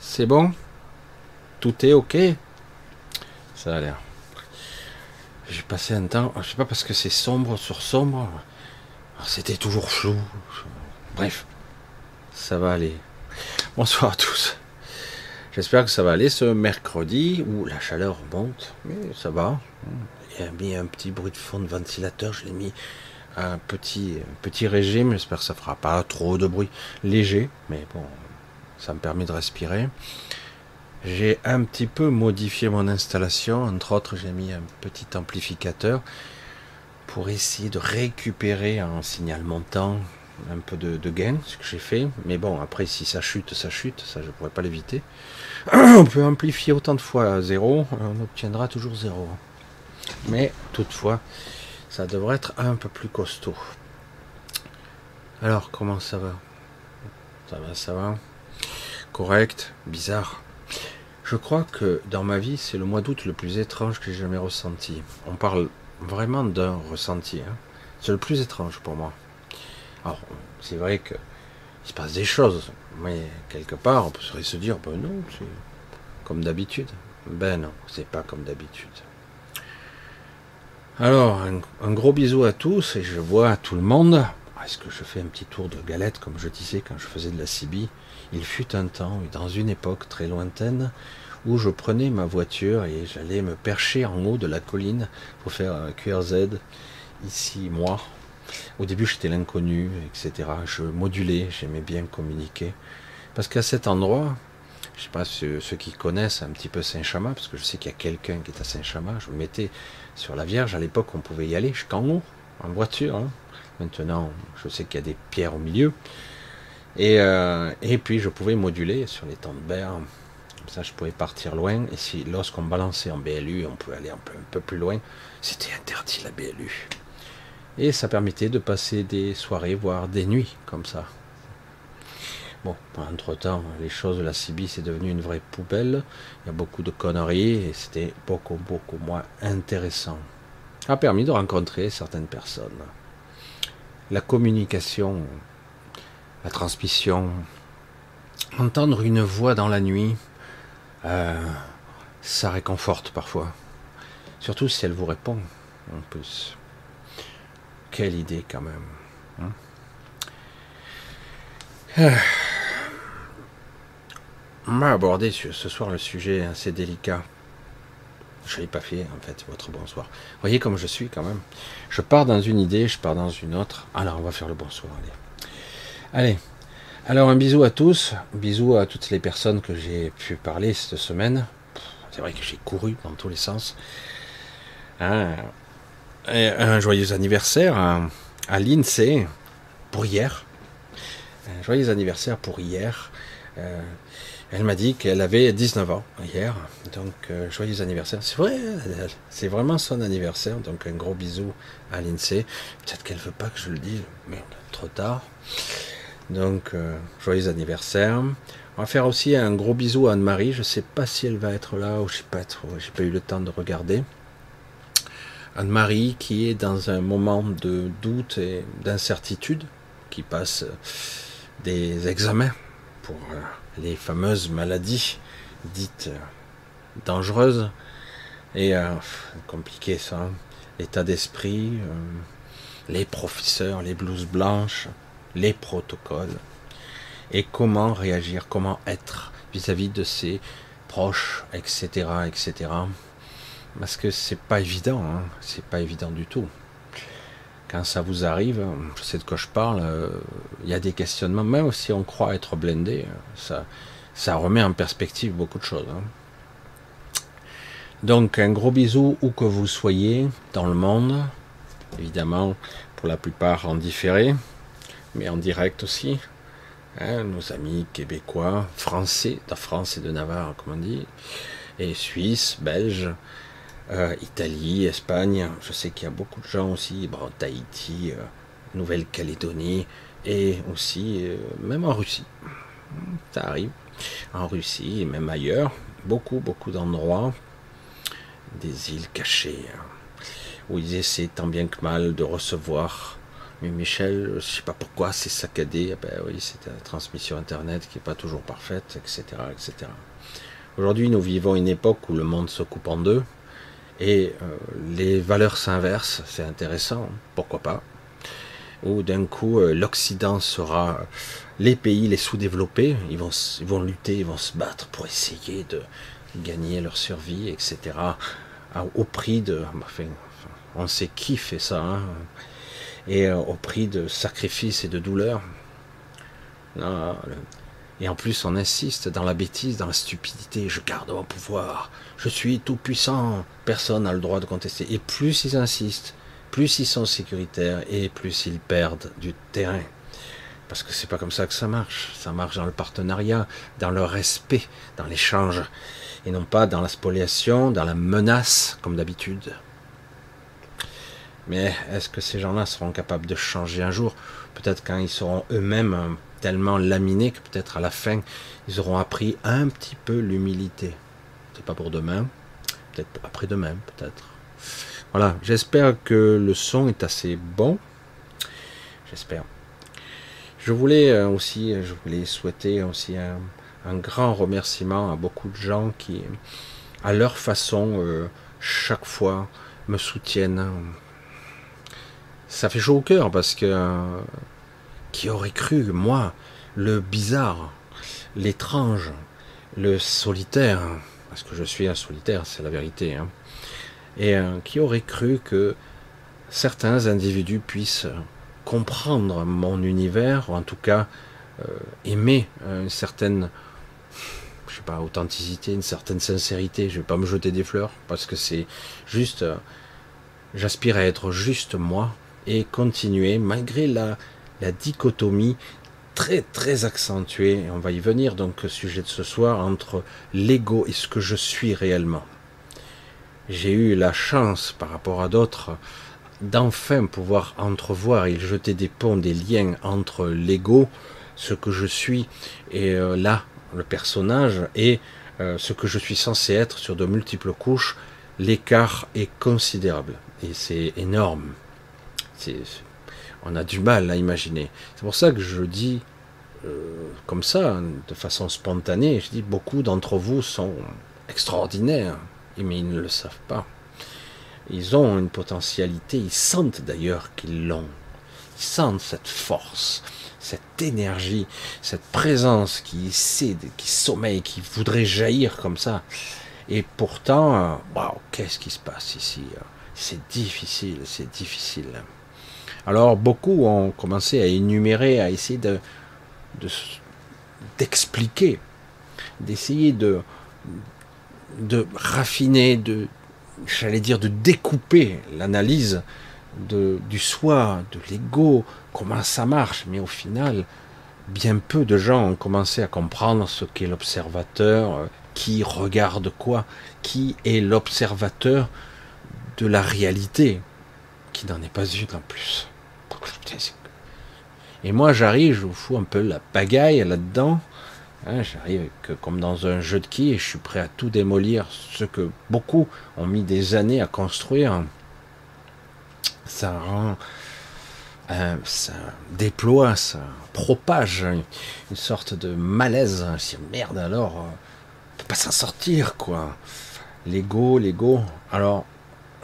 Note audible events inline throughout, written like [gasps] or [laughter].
C'est bon? Tout est ok? Ça a l'air. J'ai passé un temps, je sais pas parce que c'est sombre sur sombre. C'était toujours flou. Bref, ça va aller. Bonsoir à tous. J'espère que ça va aller ce mercredi où la chaleur monte, mais ça va. Il a mis un petit bruit de fond de ventilateur, je l'ai mis un petit, petit régime, j'espère que ça fera pas trop de bruit léger, mais bon, ça me permet de respirer. J'ai un petit peu modifié mon installation, entre autres j'ai mis un petit amplificateur pour essayer de récupérer un signal montant, un peu de, gain, ce que j'ai fait. Mais bon, après si ça chute, ça chute, ça je pourrais pas l'éviter. [clears throat] On peut amplifier autant de fois à zéro, on obtiendra toujours zéro. Mais toutefois, ça devrait être un peu plus costaud. Alors, comment ça va? Ça va, ça va? Correct, bizarre. Je crois que dans ma vie, c'est le mois d'août le plus étrange que j'ai jamais ressenti. On parle vraiment d'un ressenti. Hein. C'est le plus étrange pour moi. Alors, c'est vrai que il se passe des choses, mais quelque part, on pourrait se dire, ben non, c'est comme d'habitude. Ben non, c'est pas comme d'habitude. Alors, un, gros bisou à tous, et je vois tout le monde. Est-ce que je fais un petit tour de galette, comme je disais quand je faisais de la CB Il fut un temps, dans une époque très lointaine, où je prenais ma voiture et j'allais me percher en haut de la colline pour faire un QRZ, ici, moi. Au début, j'étais l'inconnu, etc. Je modulais, j'aimais bien communiquer. Parce qu'à cet endroit, je ne sais pas ceux, ceux, qui connaissent un petit peu Saint-Chamas, parce que je sais qu'il y a quelqu'un qui est à Saint-Chamas, je me mettais sur la Vierge. À l'époque, on pouvait y aller jusqu'en haut, en voiture. Hein. Maintenant, je sais qu'il y a des pierres au milieu. Et, euh, et puis, je pouvais moduler sur les temps de berre ça, je pouvais partir loin. Et si, lorsqu'on balançait en BLU, on pouvait aller un peu, un peu plus loin, c'était interdit la BLU. Et ça permettait de passer des soirées, voire des nuits, comme ça. Bon, entre-temps, les choses de la CB, c'est devenu une vraie poubelle. Il y a beaucoup de conneries et c'était beaucoup, beaucoup moins intéressant. Ça a permis de rencontrer certaines personnes. La communication, transmission, entendre une voix dans la nuit, euh, ça réconforte parfois. Surtout si elle vous répond en plus. Quelle idée quand même. Hein. Euh, on va aborder ce soir le sujet assez délicat. Je l'ai pas fait en fait, votre bonsoir. Voyez comme je suis quand même. Je pars dans une idée, je pars dans une autre. Alors on va faire le bonsoir. Allez. Allez, alors un bisou à tous, bisou à toutes les personnes que j'ai pu parler cette semaine. C'est vrai que j'ai couru dans tous les sens. Hein, un joyeux anniversaire à, l'INSEE pour hier. Un joyeux anniversaire pour hier. Euh, elle m'a dit qu'elle avait 19 ans hier, donc euh, joyeux anniversaire. C'est vrai, c'est vraiment son anniversaire, donc un gros bisou à l'INSEE. Peut-être qu'elle veut pas que je le dise, mais trop tard. Donc, euh, joyeux anniversaire. On va faire aussi un gros bisou à Anne-Marie. Je ne sais pas si elle va être là ou je sais pas pas eu le temps de regarder. Anne-Marie qui est dans un moment de doute et d'incertitude, qui passe des examens pour euh, les fameuses maladies dites euh, dangereuses et compliqué ça. Hein. L'état d'esprit, les professeurs, les blouses blanches, les protocoles et comment réagir, comment être vis-à-vis de ses proches, etc., etc. Parce que c'est pas évident, hein. c'est pas évident du tout. Quand ça vous arrive, je sais de quoi je parle, euh, il y a des questionnements, même si on croit être blindé, ça, remet en perspective beaucoup de choses. Hein. Donc un gros bisou où que vous soyez dans le monde, évidemment pour la plupart en différé, mais en direct aussi. Hein, nos amis québécois, français, de France et de Navarre, comme on dit, et Suisse, Belge, euh, Italie, Espagne. Je sais qu'il y a beaucoup de gens aussi, bon, Tahiti, euh, Nouvelle-Calédonie, et aussi, euh, même en Russie. Ça arrive. En Russie et même ailleurs. Beaucoup, beaucoup d'endroits, des îles cachées, hein, où ils essaient tant bien que mal de recevoir Mais Michel, je sais pas pourquoi, c'est saccadé. Eh ben oui, c'est la transmission Internet qui n'est pas toujours parfaite, etc. etc. Aujourd'hui, nous vivons une époque où le monde se coupe en deux et euh, les valeurs s'inversent. C'est intéressant, pourquoi pas. Où d'un coup, euh, l'Occident sera les pays, les sous-développés, ils vont, ils vont lutter, ils vont se battre pour essayer de gagner leur survie, etc. au prix de, enfin, on sait qui fait ça, hein, et euh, au prix de sacrifices et de douleurs. et en plus, on insiste dans la bêtise, dans la stupidité. Je garde mon pouvoir. Je suis tout puissant. Personne n'a le droit de contester. Et plus ils insistent, plus ils sont sécuritaires et plus ils perdent du terrain. Parce que c'est pas comme ça que ça marche. Ça marche dans le partenariat, dans le respect, dans l'échange, et non pas dans la spoliation, dans la menace, comme d'habitude. Mais est-ce que ces gens-là seront capables de changer un jour? Peut-être quand ils seront eux-mêmes euh, tellement laminés que peut-être à la fin, ils auront appris un petit peu l'humilité. C'est pas pour demain, peut-être après-demain, peut-être. Voilà, j'espère que le son est assez bon. J'espère. Je voulais euh, aussi, je voulais souhaiter aussi un, grand remerciement à beaucoup de gens qui, à leur façon, euh, chaque fois, me soutiennent ça fait chaud au cœur parce que euh, qui aurait cru, moi, le bizarre, l'étrange, le solitaire, parce que je suis un solitaire, c'est la vérité, hein, et euh, qui aurait cru que certains individus puissent comprendre mon univers, ou en tout cas euh, aimer une certaine, je sais pas, authenticité, une certaine sincérité. Je vais pas me jeter des fleurs parce que c'est juste, j'aspire à être juste moi, et continuer malgré la, la dichotomie très très accentuée, on va y venir donc sujet de ce soir, entre l'ego et ce que je suis réellement. J'ai eu la chance par rapport à d'autres d'enfin pouvoir entrevoir et jeter des ponts, des liens entre l'ego, ce que je suis, et euh, là, le personnage, et euh, ce que je suis censé être sur de multiples couches, l'écart est considérable. Et c'est énorme on a du mal à imaginer. C'est pour ça que je dis euh, comme ça, de façon spontanée, je dis beaucoup d'entre vous sont extraordinaires, mais ils ne le savent pas. Ils ont une potentialité, ils sentent d'ailleurs qu'ils l'ont. Ils sentent cette force, cette énergie, cette présence qui essaie, qui sommeille, qui voudrait jaillir comme ça. Et pourtant, waouh, qu'est-ce qui se passe ici? C'est difficile, c'est difficile. Alors beaucoup ont commencé à énumérer, à essayer de, d'expliquer, d'essayer de, raffiner, de, j'allais dire, de découper l'analyse du soi, de l'ego, comment ça marche. Mais au final, bien peu de gens ont commencé à comprendre ce qu'est l'observateur, qui regarde quoi, qui est l'observateur de la réalité, qui n'en est pas une en plus. Et moi, j'arrive, je vous fous un peu la pagaille là-dedans. Hein, j'arrive comme dans un jeu de qui et je suis prêt à tout démolir. Ce que beaucoup ont mis des années à construire. Ça rend. Euh, ça déploie, ça propage une sorte de malaise. Si merde alors, on peut pas s'en sortir quoi. L'ego, l'ego. Alors,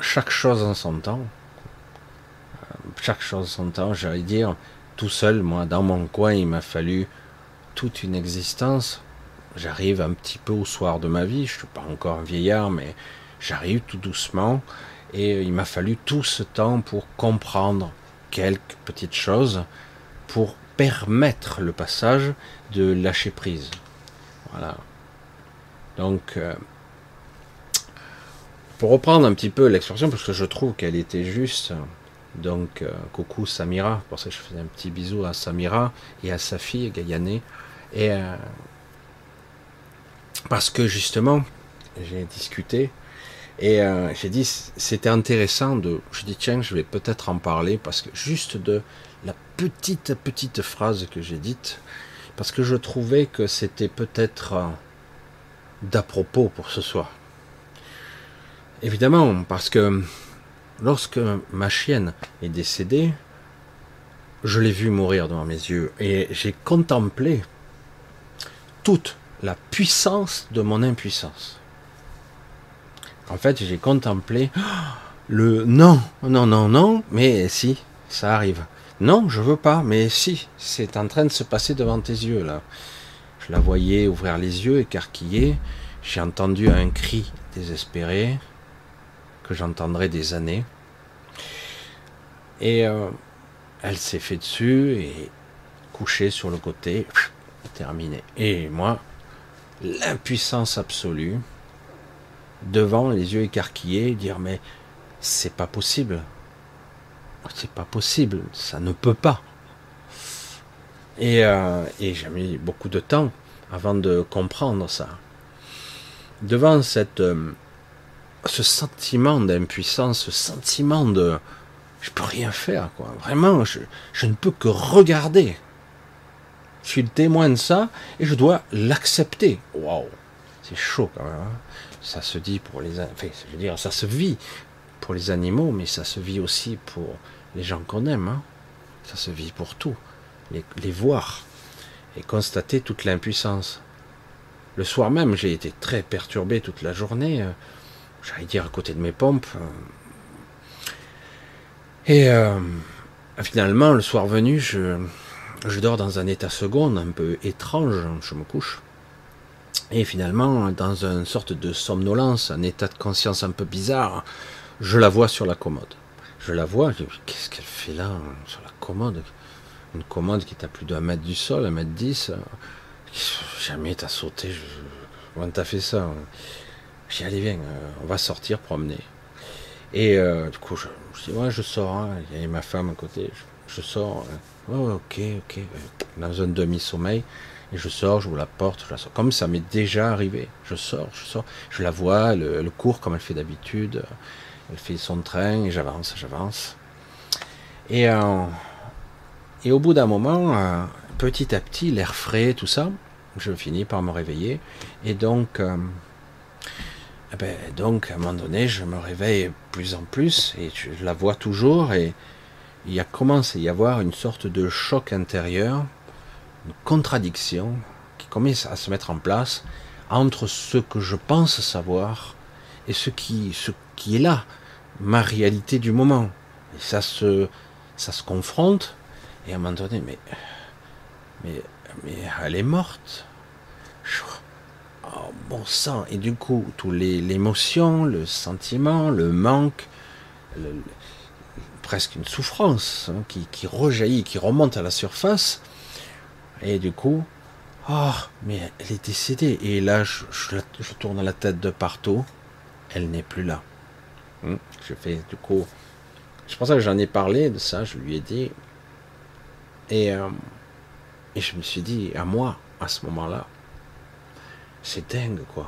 chaque chose en son temps chaque chose son temps, j'allais dire, tout seul, moi, dans mon coin, il m'a fallu toute une existence. J'arrive un petit peu au soir de ma vie, je suis pas encore un vieillard, mais j'arrive tout doucement, et il m'a fallu tout ce temps pour comprendre quelques petites choses, pour permettre le passage de lâcher prise. Voilà. Donc, euh, pour reprendre un petit peu l'expression, parce que je trouve qu'elle était juste, donc, euh, coucou Samira, pour ça je faisais un petit bisou à Samira et à sa fille Gaïané. Et euh, parce que justement, j'ai discuté et euh, j'ai dit c'était intéressant de. Je dis tiens, je vais peut-être en parler parce que juste de la petite petite phrase que j'ai dite, parce que je trouvais que c'était peut-être d'à propos pour ce soir. Évidemment, parce que Lorsque ma chienne est décédée, je l'ai vu mourir devant mes yeux et j'ai contemplé toute la puissance de mon impuissance. En fait, j'ai contemplé [gasps] le non, non, non, non, mais si, ça arrive. Non, je veux pas, mais si, c'est en train de se passer devant tes yeux là. Je la voyais ouvrir les yeux, écarquiller. J'ai entendu un cri désespéré que j'entendrai des années. Et euh, elle s'est fait dessus et couchée sur le côté, terminé. Et moi, l'impuissance absolue, devant les yeux écarquillés, dire mais c'est pas possible. C'est pas possible, ça ne peut pas. Et, euh, et j'ai mis beaucoup de temps avant de comprendre ça. Devant cette, euh, ce sentiment d'impuissance, ce sentiment de je peux rien faire, quoi. Vraiment, je, je ne peux que regarder. Je suis le témoin de ça et je dois l'accepter. Waouh, c'est chaud quand même. Hein. ça se dit pour les, enfin, je veux dire, ça se vit pour les animaux, mais ça se vit aussi pour les gens qu'on aime. Hein. Ça se vit pour tout. Les, les voir et constater toute l'impuissance. Le soir même, j'ai été très perturbé toute la journée. J'allais dire à côté de mes pompes. Et euh, finalement, le soir venu, je, je dors dans un état second, un peu étrange, je me couche. Et finalement, dans une sorte de somnolence, un état de conscience un peu bizarre, je la vois sur la commode. Je la vois, je dis, qu'est-ce qu'elle fait là, sur la commode? Une commode qui est à plus d'un mètre du sol, un mètre dix. Jamais t'as sauté, je... comment t'as fait ça? J'ai allez, viens, euh, on va sortir promener. Et euh, du coup, je, je, dis, ouais, je sors, hein. il y a ma femme à côté, je, sors. Hein. Ok, ok. Dans un demi-sommeil. Et je sors, vous la porte, je la sors. Comme ça m'est déjà arrivé. Je sors, je sors. Je la vois, le, le cours comme elle fait d'habitude. Elle fait son train et j'avance, j'avance. Et, euh, au bout d'un moment, euh, petit à petit, l'air frais, tout ça, je finis par me réveiller. Et donc, euh, ben, donc, à un moment donné, je me réveille plus en plus et je la vois toujours. Et, il a commence à y avoir une sorte de choc intérieur, une contradiction qui commence à se mettre en place entre ce que je pense savoir et ce qui, ce qui est là, ma réalité du moment. Et ça se, ça se confronte, et à un moment donné, mais, mais, mais elle est morte. Oh, bon sang. Et du coup, tous les, l'émotion, le sentiment, le manque, presque une souffrance hein, qui, qui, rejaillit, qui remonte à la surface. Et du coup, oh, mais elle est décédée. Et là, je, je, tourne la tête de partout. Elle n'est plus là. Hmm. Je fais du coup. Je pense que j'en ai parlé de ça, je lui ai dit. Et, euh, et je me suis dit, à moi, à ce moment-là, c'est dingue quoi.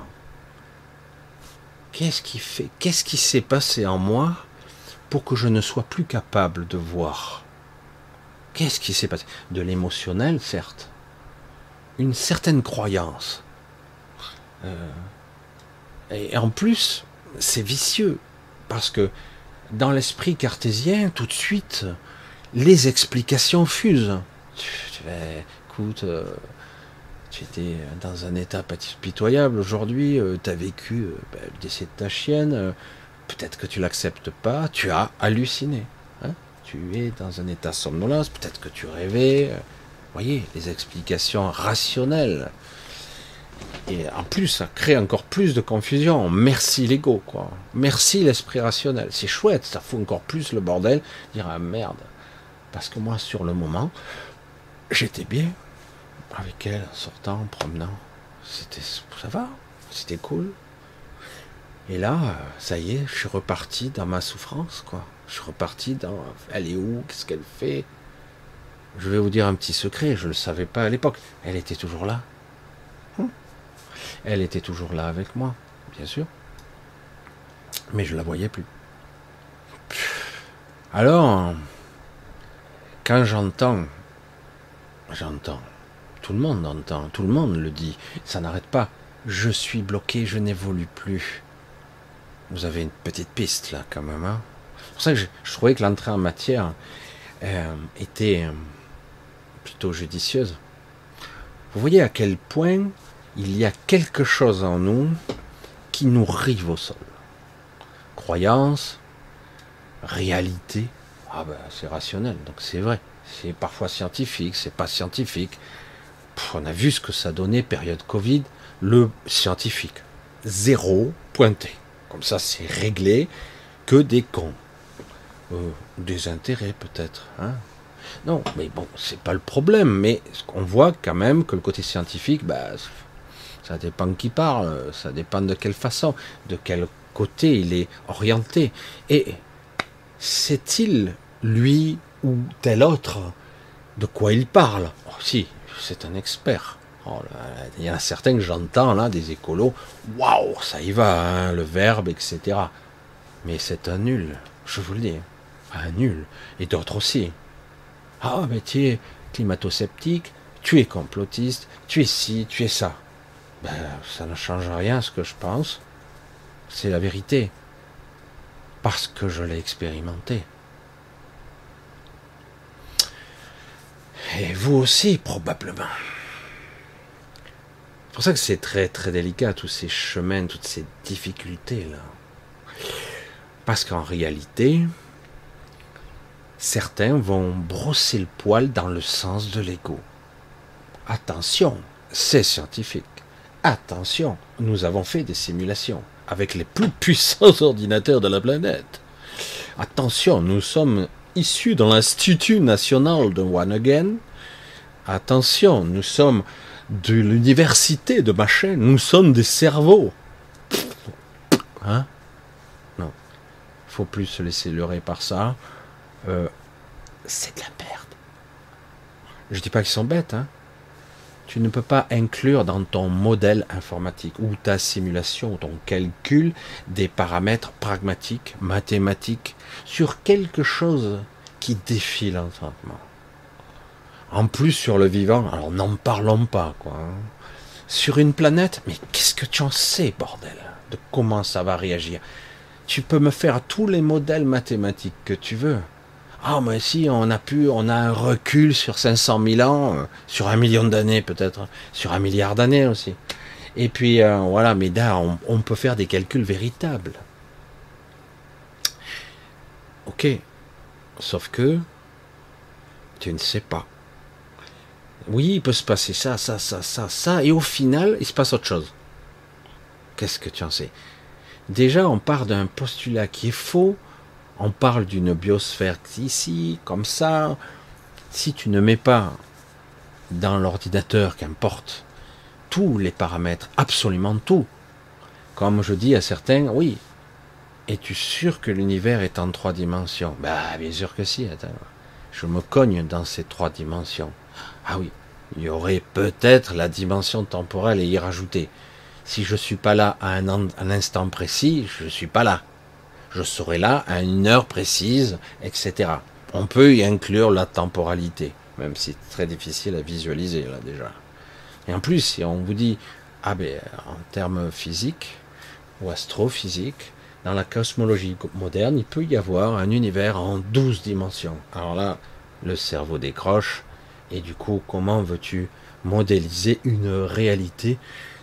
Qu'est-ce qui fait Qu'est-ce qui s'est passé en moi pour que je ne sois plus capable de voir? Qu'est-ce qui s'est passé? De l'émotionnel, certes. Une certaine croyance. Euh, et en plus, c'est vicieux, parce que dans l'esprit cartésien, tout de suite, les explications fusent. Tu, écoute, euh, tu étais dans un état pitoyable aujourd'hui, euh, tu as vécu euh, ben, le décès de ta chienne, euh, Peut-être que tu l'acceptes pas, tu as halluciné. Hein tu es dans un état somnolence, peut-être que tu rêvais. voyez, les explications rationnelles. Et en plus, ça crée encore plus de confusion. Merci l'ego, quoi. Merci l'esprit rationnel. C'est chouette, ça fout encore plus le bordel. Dire, ah merde. Parce que moi, sur le moment, j'étais bien avec elle, en sortant, en promenant. C'était, ça va, c'était cool. Et là, ça y est, je suis reparti dans ma souffrance, quoi. Je suis reparti dans elle est où, qu'est-ce qu'elle fait? Je vais vous dire un petit secret, je ne le savais pas à l'époque. Elle était toujours là. Hum. Elle était toujours là avec moi, bien sûr. Mais je la voyais plus. Alors, quand j'entends, j'entends, tout le monde entend, tout le monde le dit, ça n'arrête pas. Je suis bloqué, je n'évolue plus. Vous avez une petite piste là quand même. Hein c'est pour ça que je, trouvais que l'entrée en matière euh, était, euh, plutôt judicieuse. Vous voyez à quel point il y a quelque chose en nous qui nous rive au sol. Croyance, réalité, ah ben c'est rationnel, donc c'est vrai. C'est parfois scientifique, c'est pas scientifique. On a vu ce que ça donnait période Covid, le scientifique. Zéro pointé. Comme ça c'est réglé, que des cons. Euh, des intérêts peut-être. Hein non, mais bon, c'est pas le problème. Mais on voit quand même que le côté scientifique, bah, ça dépend de qui parle, ça dépend de quelle façon, de quel côté il est orienté. Et sait-il, lui ou tel autre, de quoi il parle? Oh, c'est un expert. Oh il y en a certains que j'entends là, des écolos, waouh, ça y va, hein, le verbe, etc. Mais c'est un nul, je vous le dis, un nul. Et d'autres aussi. Ah, mais tu es climato-sceptique, tu es complotiste, tu es ci, tu es ça. Ben, ça ne change rien ce que je pense. C'est la vérité. Parce que je l'ai expérimenté. Et vous aussi, probablement. C'est pour ça que c'est très très délicat, tous ces chemins, toutes ces difficultés-là. Parce qu'en réalité, certains vont brosser le poil dans le sens de l'ego. Attention, c'est scientifique. Attention, nous avons fait des simulations avec les plus [laughs] puissants ordinateurs de la planète. Attention, nous sommes issus dans l'Institut national de One Again. Attention, nous sommes de l'université de machin, nous sommes des cerveaux. Hein? Non. Faut plus se laisser leurrer par ça. Euh, c'est de la perte. Je dis pas qu'ils sont bêtes, hein. Tu ne peux pas inclure dans ton modèle informatique ou ta simulation ou ton calcul des paramètres pragmatiques, mathématiques, sur quelque chose qui défie l'entendement. En plus sur le vivant, alors n'en parlons pas, quoi. Hein. Sur une planète, mais qu'est-ce que tu en sais, bordel, de comment ça va réagir? Tu peux me faire tous les modèles mathématiques que tu veux. Ah, mais si, on a pu, on a un recul sur 500 000 ans, euh, sur un million d'années peut-être, sur un milliard d'années aussi. Et puis, euh, voilà, mais là, on, peut faire des calculs véritables. Ok. Sauf que, tu ne sais pas. Oui, il peut se passer ça, ça, ça, ça, ça, et au final, il se passe autre chose. Qu'est-ce que tu en sais? Déjà, on part d'un postulat qui est faux, on parle d'une biosphère ici, comme ça. Si tu ne mets pas dans l'ordinateur, qu'importe, tous les paramètres, absolument tout, comme je dis à certains, oui, es-tu sûr que l'univers est en trois dimensions? Bah, bien sûr que si, attends. Je me cogne dans ces trois dimensions. Ah oui, il y aurait peut-être la dimension temporelle à y rajouter. Si je suis pas là à un, un instant précis, je ne suis pas là je serai là à une heure précise, etc. On peut y inclure la temporalité, même si c'est très difficile à visualiser là déjà. Et en plus, si on vous dit, ah ben, en termes physiques ou astrophysiques, dans la cosmologie moderne, il peut y avoir un univers en 12 dimensions. Alors là, le cerveau décroche, et du coup, comment veux-tu modéliser une réalité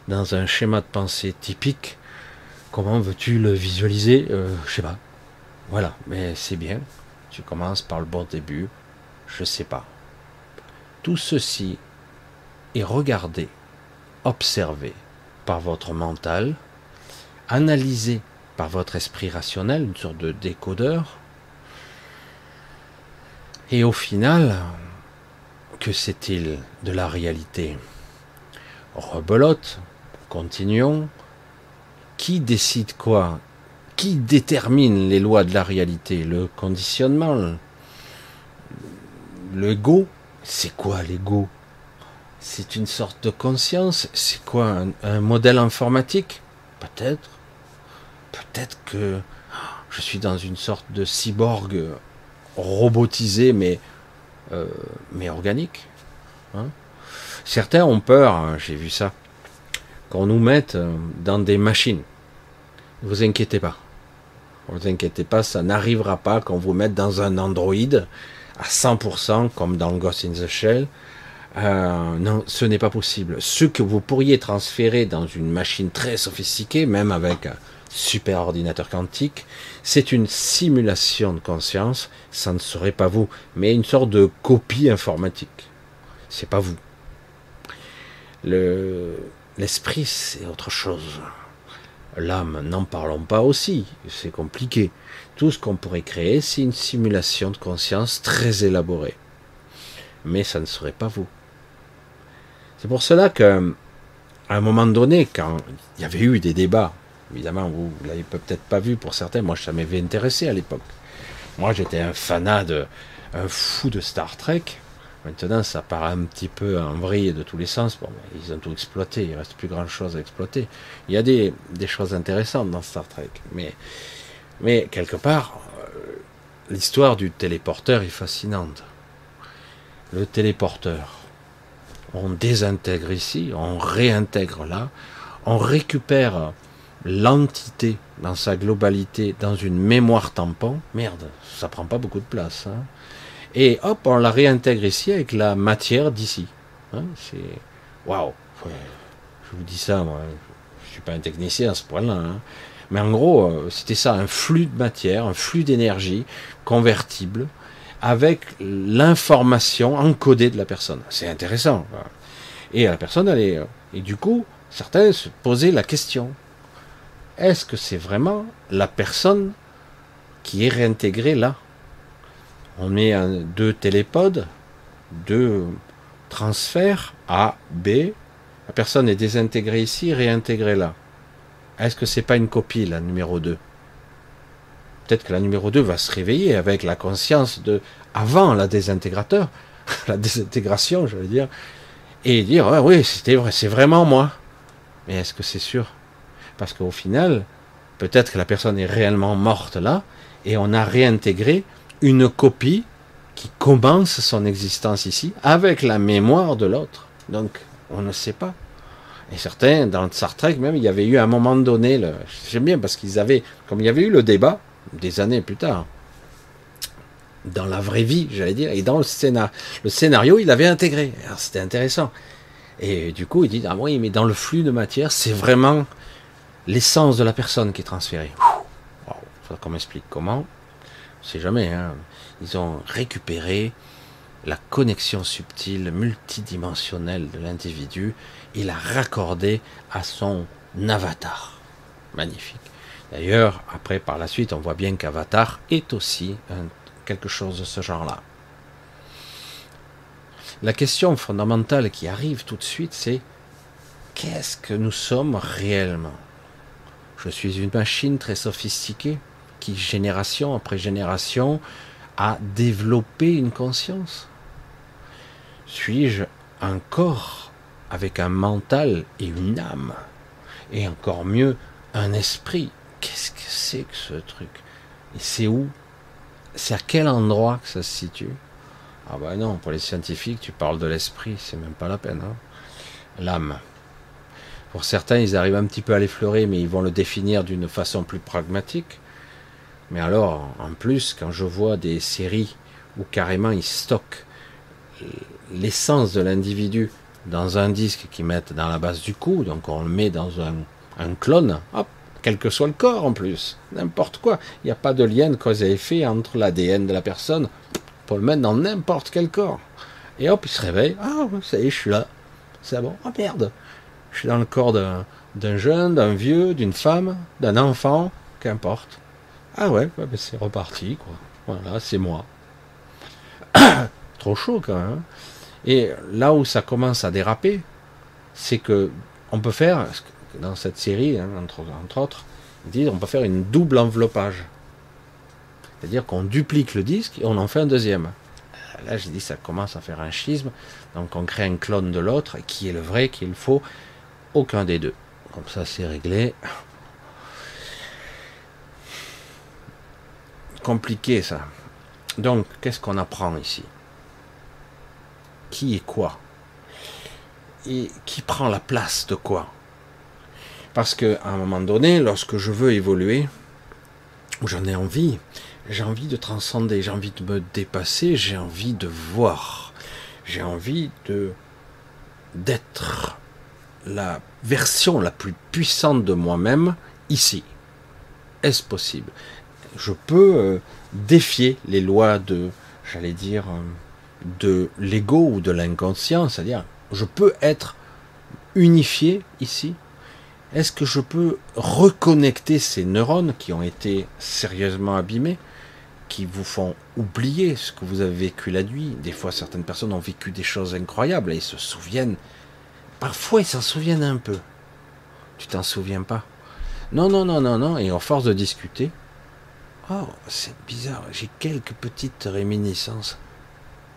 dans un schéma de pensée typique Comment veux-tu le visualiser Je euh, Je sais pas. Voilà, mais c'est bien. Tu commences par le bon début. Je sais pas. Tout ceci est regardé, observé par votre mental, analysé par votre esprit rationnel, une sorte de décodeur. Et au final, que c'est-il de la réalité? Rebelote, continuons, qui décide quoi? Qui détermine les lois de la réalité? Le conditionnement? L'ego C'est quoi l'ego C'est une sorte de conscience? C'est quoi un, modèle informatique? Peut-être. Peut-être que je suis dans une sorte de cyborg robotisé mais, euh, organique. Hein. Certains ont peur, hein, j'ai vu ça, qu'on nous mette dans des machines. Ne vous inquiétez pas. Ne vous inquiétez pas, ça n'arrivera pas qu'on vous mette dans un Android à 100% comme dans Ghost in the Shell, Euh, non, ce n'est pas possible. Ce que vous pourriez transférer dans une machine très sophistiquée, même avec un super ordinateur quantique, c'est une simulation de conscience. Ça ne serait pas vous, mais une sorte de copie informatique. C'est pas vous. Le, l'esprit, c'est autre chose. L'âme, n'en parlons pas aussi. C'est compliqué. Tout ce qu'on pourrait créer, c'est une simulation de conscience très élaborée. Mais ça ne serait pas vous. C'est pour cela que, à un moment donné, quand il y avait eu des débats, évidemment, vous ne l'avez peut-être pas vu pour certains, moi ça m'avait intéressé à l'époque. Moi j'étais un fanat, un fou de Star Trek. Maintenant, ça paraît un petit peu en vrille de tous les sens. Bon, ils ont tout exploité, il reste plus grand chose à exploiter. Il y a des, choses intéressantes dans Star Trek, mais, mais quelque part, euh, l'histoire du téléporteur est fascinante. Le téléporteur, on désintègre ici, on réintègre là, on récupère l'entité dans sa globalité dans une mémoire tampon. Merde, ça prend pas beaucoup de place. Hein. Et hop, on la réintègre ici avec la matière d'ici. Hein. c'est waouh. Je vous dis ça, moi, je suis pas un technicien à ce point-là. Hein. Mais en gros, euh, c'était ça, un flux de matière, un flux d'énergie convertible avec l'information encodée de la personne. C'est intéressant. Et la personne, elle est. Et du coup, certains se posaient la question est-ce que c'est vraiment la personne qui est réintégrée là? On met un, deux télépodes, deux transferts A, B. La personne est désintégrée ici, réintégrée là. Est-ce que c'est pas une copie, la numéro 2 Peut-être que la numéro 2 va se réveiller avec la conscience de avant la désintégrateur, [laughs] la désintégration, je veux dire, et dire oui, c'était vrai, c'est vraiment moi. Mais est-ce que c'est sûr? Parce qu'au final, peut-être que la personne est réellement morte là, et on a réintégré une copie qui commence son existence ici avec la mémoire de l'autre. Donc, on ne sait pas. Et certains, dans le Star Trek même, il y avait eu à un moment donné, j'aime bien parce qu'ils avaient, comme il y avait eu le débat, des années plus tard, dans la vraie vie, j'allais dire, et dans le scénario. Le scénario, il avait intégré. C'était intéressant. Et du coup, il dit, ah oui, mais dans le flux de matière, c'est vraiment l'essence de la personne qui est transférée. Wow. Faudra qu'on m'explique comment. Je sais jamais. Hein. Ils ont récupéré la connexion subtile, multidimensionnelle de l'individu et l'a raccordé à son avatar. Magnifique. D'ailleurs, après, par la suite, on voit bien qu'Avatar est aussi quelque chose de ce genre-là. La question fondamentale qui arrive tout de suite, c'est qu'est-ce que nous sommes réellement? Je suis une machine très sophistiquée qui, génération après génération, a développé une conscience. Suis-je un corps avec un mental et une âme Et encore mieux, un esprit? Qu'est-ce que c'est que ce truc? Et c'est où? C'est à quel endroit que ça se situe? Ah bah non, pour les scientifiques, tu parles de l'esprit, c'est même pas la peine. Hein. L'âme. Pour certains, ils arrivent un petit peu à l'effleurer, mais ils vont le définir d'une façon plus pragmatique. Mais alors, en plus, quand je vois des séries où carrément ils stockent l'essence de l'individu dans un disque qu'ils mettent dans la base du cou, donc on le met dans un, clone, hop, quel que soit le corps en plus, n'importe quoi. Il n'y a pas de lien de cause à effet entre l'ADN de la personne pour le mettre dans n'importe quel corps. Et hop, il se réveille. Ah, ça y est, je suis là. C'est bon. Oh merde. Je suis dans le corps d'un jeune, d'un vieux, d'une femme, d'un enfant, qu'importe. Ah ouais, ben c'est reparti, quoi. Voilà, c'est moi. [coughs] Trop chaud quand même. Hein. Et là où ça commence à déraper, c'est que on peut faire, dans cette série, hein, entre, autres, ils on peut faire une double enveloppage. C'est-à-dire qu'on duplique le disque et on en fait un deuxième. Là, j'ai dit ça commence à faire un schisme. Donc on crée un clone de l'autre, qui est le vrai, qui est le faux. Aucun des deux. Comme ça, c'est réglé. Compliqué ça. Donc, qu'est-ce qu'on apprend ici? Qui est quoi? Et qui prend la place de quoi? Parce qu'à un moment donné, lorsque je veux évoluer, ou j'en ai envie, j'ai envie de transcender, j'ai envie de me dépasser, j'ai envie de voir. J'ai envie de d'être la version la plus puissante de moi-même ici. Est-ce possible? Je peux euh, défier les lois de, j'allais dire, euh, de l'ego ou de l'inconscient, c'est-à-dire, je peux être unifié ici Est-ce que je peux reconnecter ces neurones qui ont été sérieusement abîmés, qui vous font oublier ce que vous avez vécu la nuit? Des fois, certaines personnes ont vécu des choses incroyables et ils se souviennent. Parfois, ils s'en souviennent un peu. Tu t'en souviens pas? Non, non, non, non, non. Et en force de discuter, oh, c'est bizarre, j'ai quelques petites réminiscences.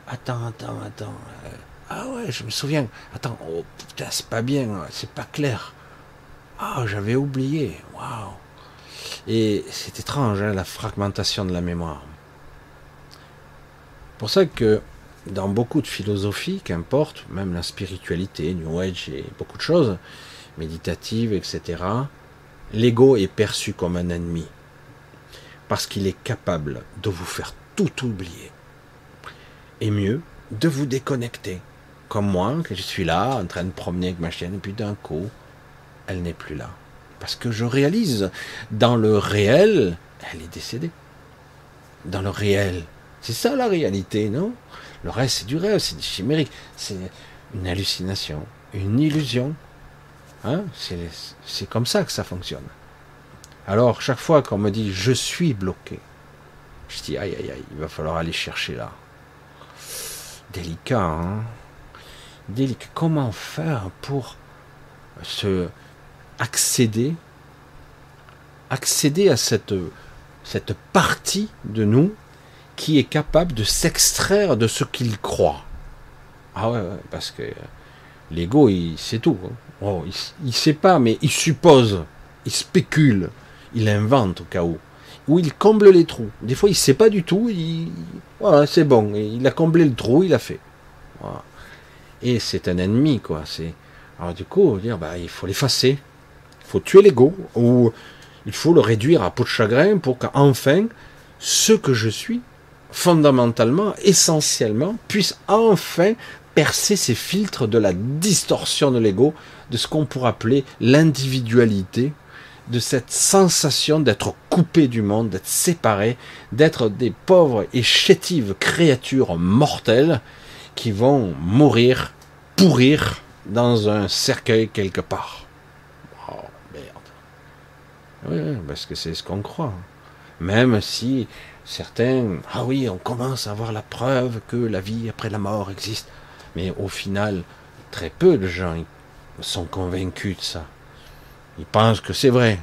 Attends, attends, attends. Euh, ah ouais, je me souviens. Attends, oh putain, c'est pas bien, c'est pas clair. Ah, j'avais oublié. Waouh. Et c'est étrange, hein, la fragmentation de la mémoire. Pour ça que dans beaucoup de philosophies, qu'importe, même la spiritualité, New Age et beaucoup de choses, méditatives, etc., l'ego est perçu comme un ennemi. Parce qu'il est capable de vous faire tout oublier. Et mieux, de vous déconnecter comme moi, que je suis là, en train de promener avec ma chienne, et puis d'un coup, elle n'est plus là. Parce que je réalise, dans le réel, elle est décédée. Dans le réel. C'est ça la réalité, non? Le reste, c'est du rêve, c'est du chimérique, c'est une hallucination, une illusion. Hein? C'est comme ça que ça fonctionne. Alors, chaque fois qu'on me dit je suis bloqué, je dis aïe aïe aïe, il va falloir aller chercher là. Délicat, hein Comment faire pour se accéder, accéder à cette, cette partie de nous qui est capable de s'extraire de ce qu'il croit? Ah ouais, parce que l'ego, il sait tout. Hein. Oh, il, ne sait pas, mais il suppose, il spécule, il invente au cas où. Ou il comble les trous. Des fois, il sait pas du tout. Il, voilà, c'est bon. Il a comblé le trou, il a fait. Et c'est un ennemi, quoi. Alors du coup, dire, bah, il faut l'effacer, il faut tuer l'ego, ou il faut le réduire à peau de chagrin pour qu'enfin ce que je suis, fondamentalement, essentiellement, puisse enfin percer ces filtres de la distorsion de l'ego, de ce qu'on pourrait appeler l'individualité, de cette sensation d'être coupé du monde, d'être séparé, d'être des pauvres et chétives créatures mortelles qui vont mourir, pourrir dans un cercueil quelque part. Oh merde. Oui, parce que c'est ce qu'on croit. Même si certains, ah oui, on commence à avoir la preuve que la vie après la mort existe. Mais au final, très peu de gens sont convaincus de ça. Ils pensent que c'est vrai.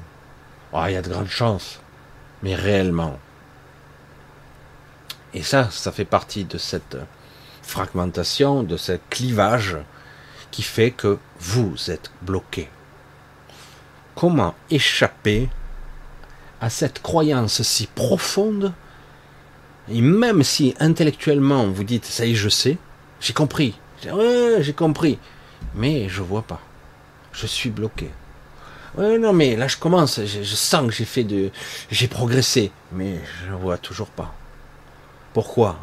Oh, il y a de grandes chances. Mais réellement. Et ça, ça fait partie de cette fragmentation, de ce clivage qui fait que vous êtes bloqué. Comment échapper à cette croyance si profonde? Et même si intellectuellement vous dites ça y est je sais, j'ai compris, j'ai compris, mais je vois pas, je suis bloqué. Ouais, non, mais là je commence, je, je sens que j'ai fait de, j'ai progressé, mais je vois toujours pas. Pourquoi?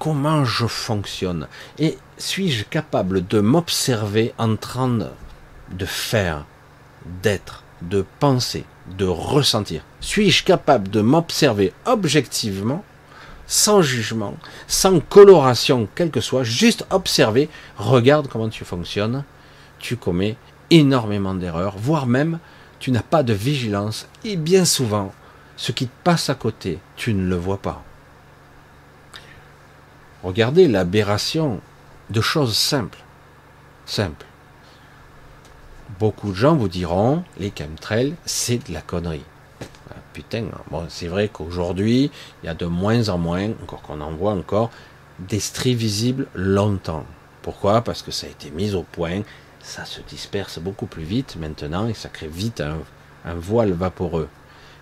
Comment je fonctionne? Et suis-je capable de m'observer en train de faire, d'être, de penser, de ressentir? Suis-je capable de m'observer objectivement, sans jugement, sans coloration, quelle que soit, juste observer, regarde comment tu fonctionnes, tu commets énormément d'erreurs, voire même tu n'as pas de vigilance et bien souvent, ce qui te passe à côté, tu ne le vois pas. Regardez l'aberration de choses simples. Simples. Beaucoup de gens vous diront, les chemtrails, c'est de la connerie. Ah, putain, bon, c'est vrai qu'aujourd'hui, il y a de moins en moins, encore qu'on en voit encore, des stries visibles longtemps. Pourquoi? Parce que ça a été mis au point, ça se disperse beaucoup plus vite maintenant et ça crée vite un, voile vaporeux.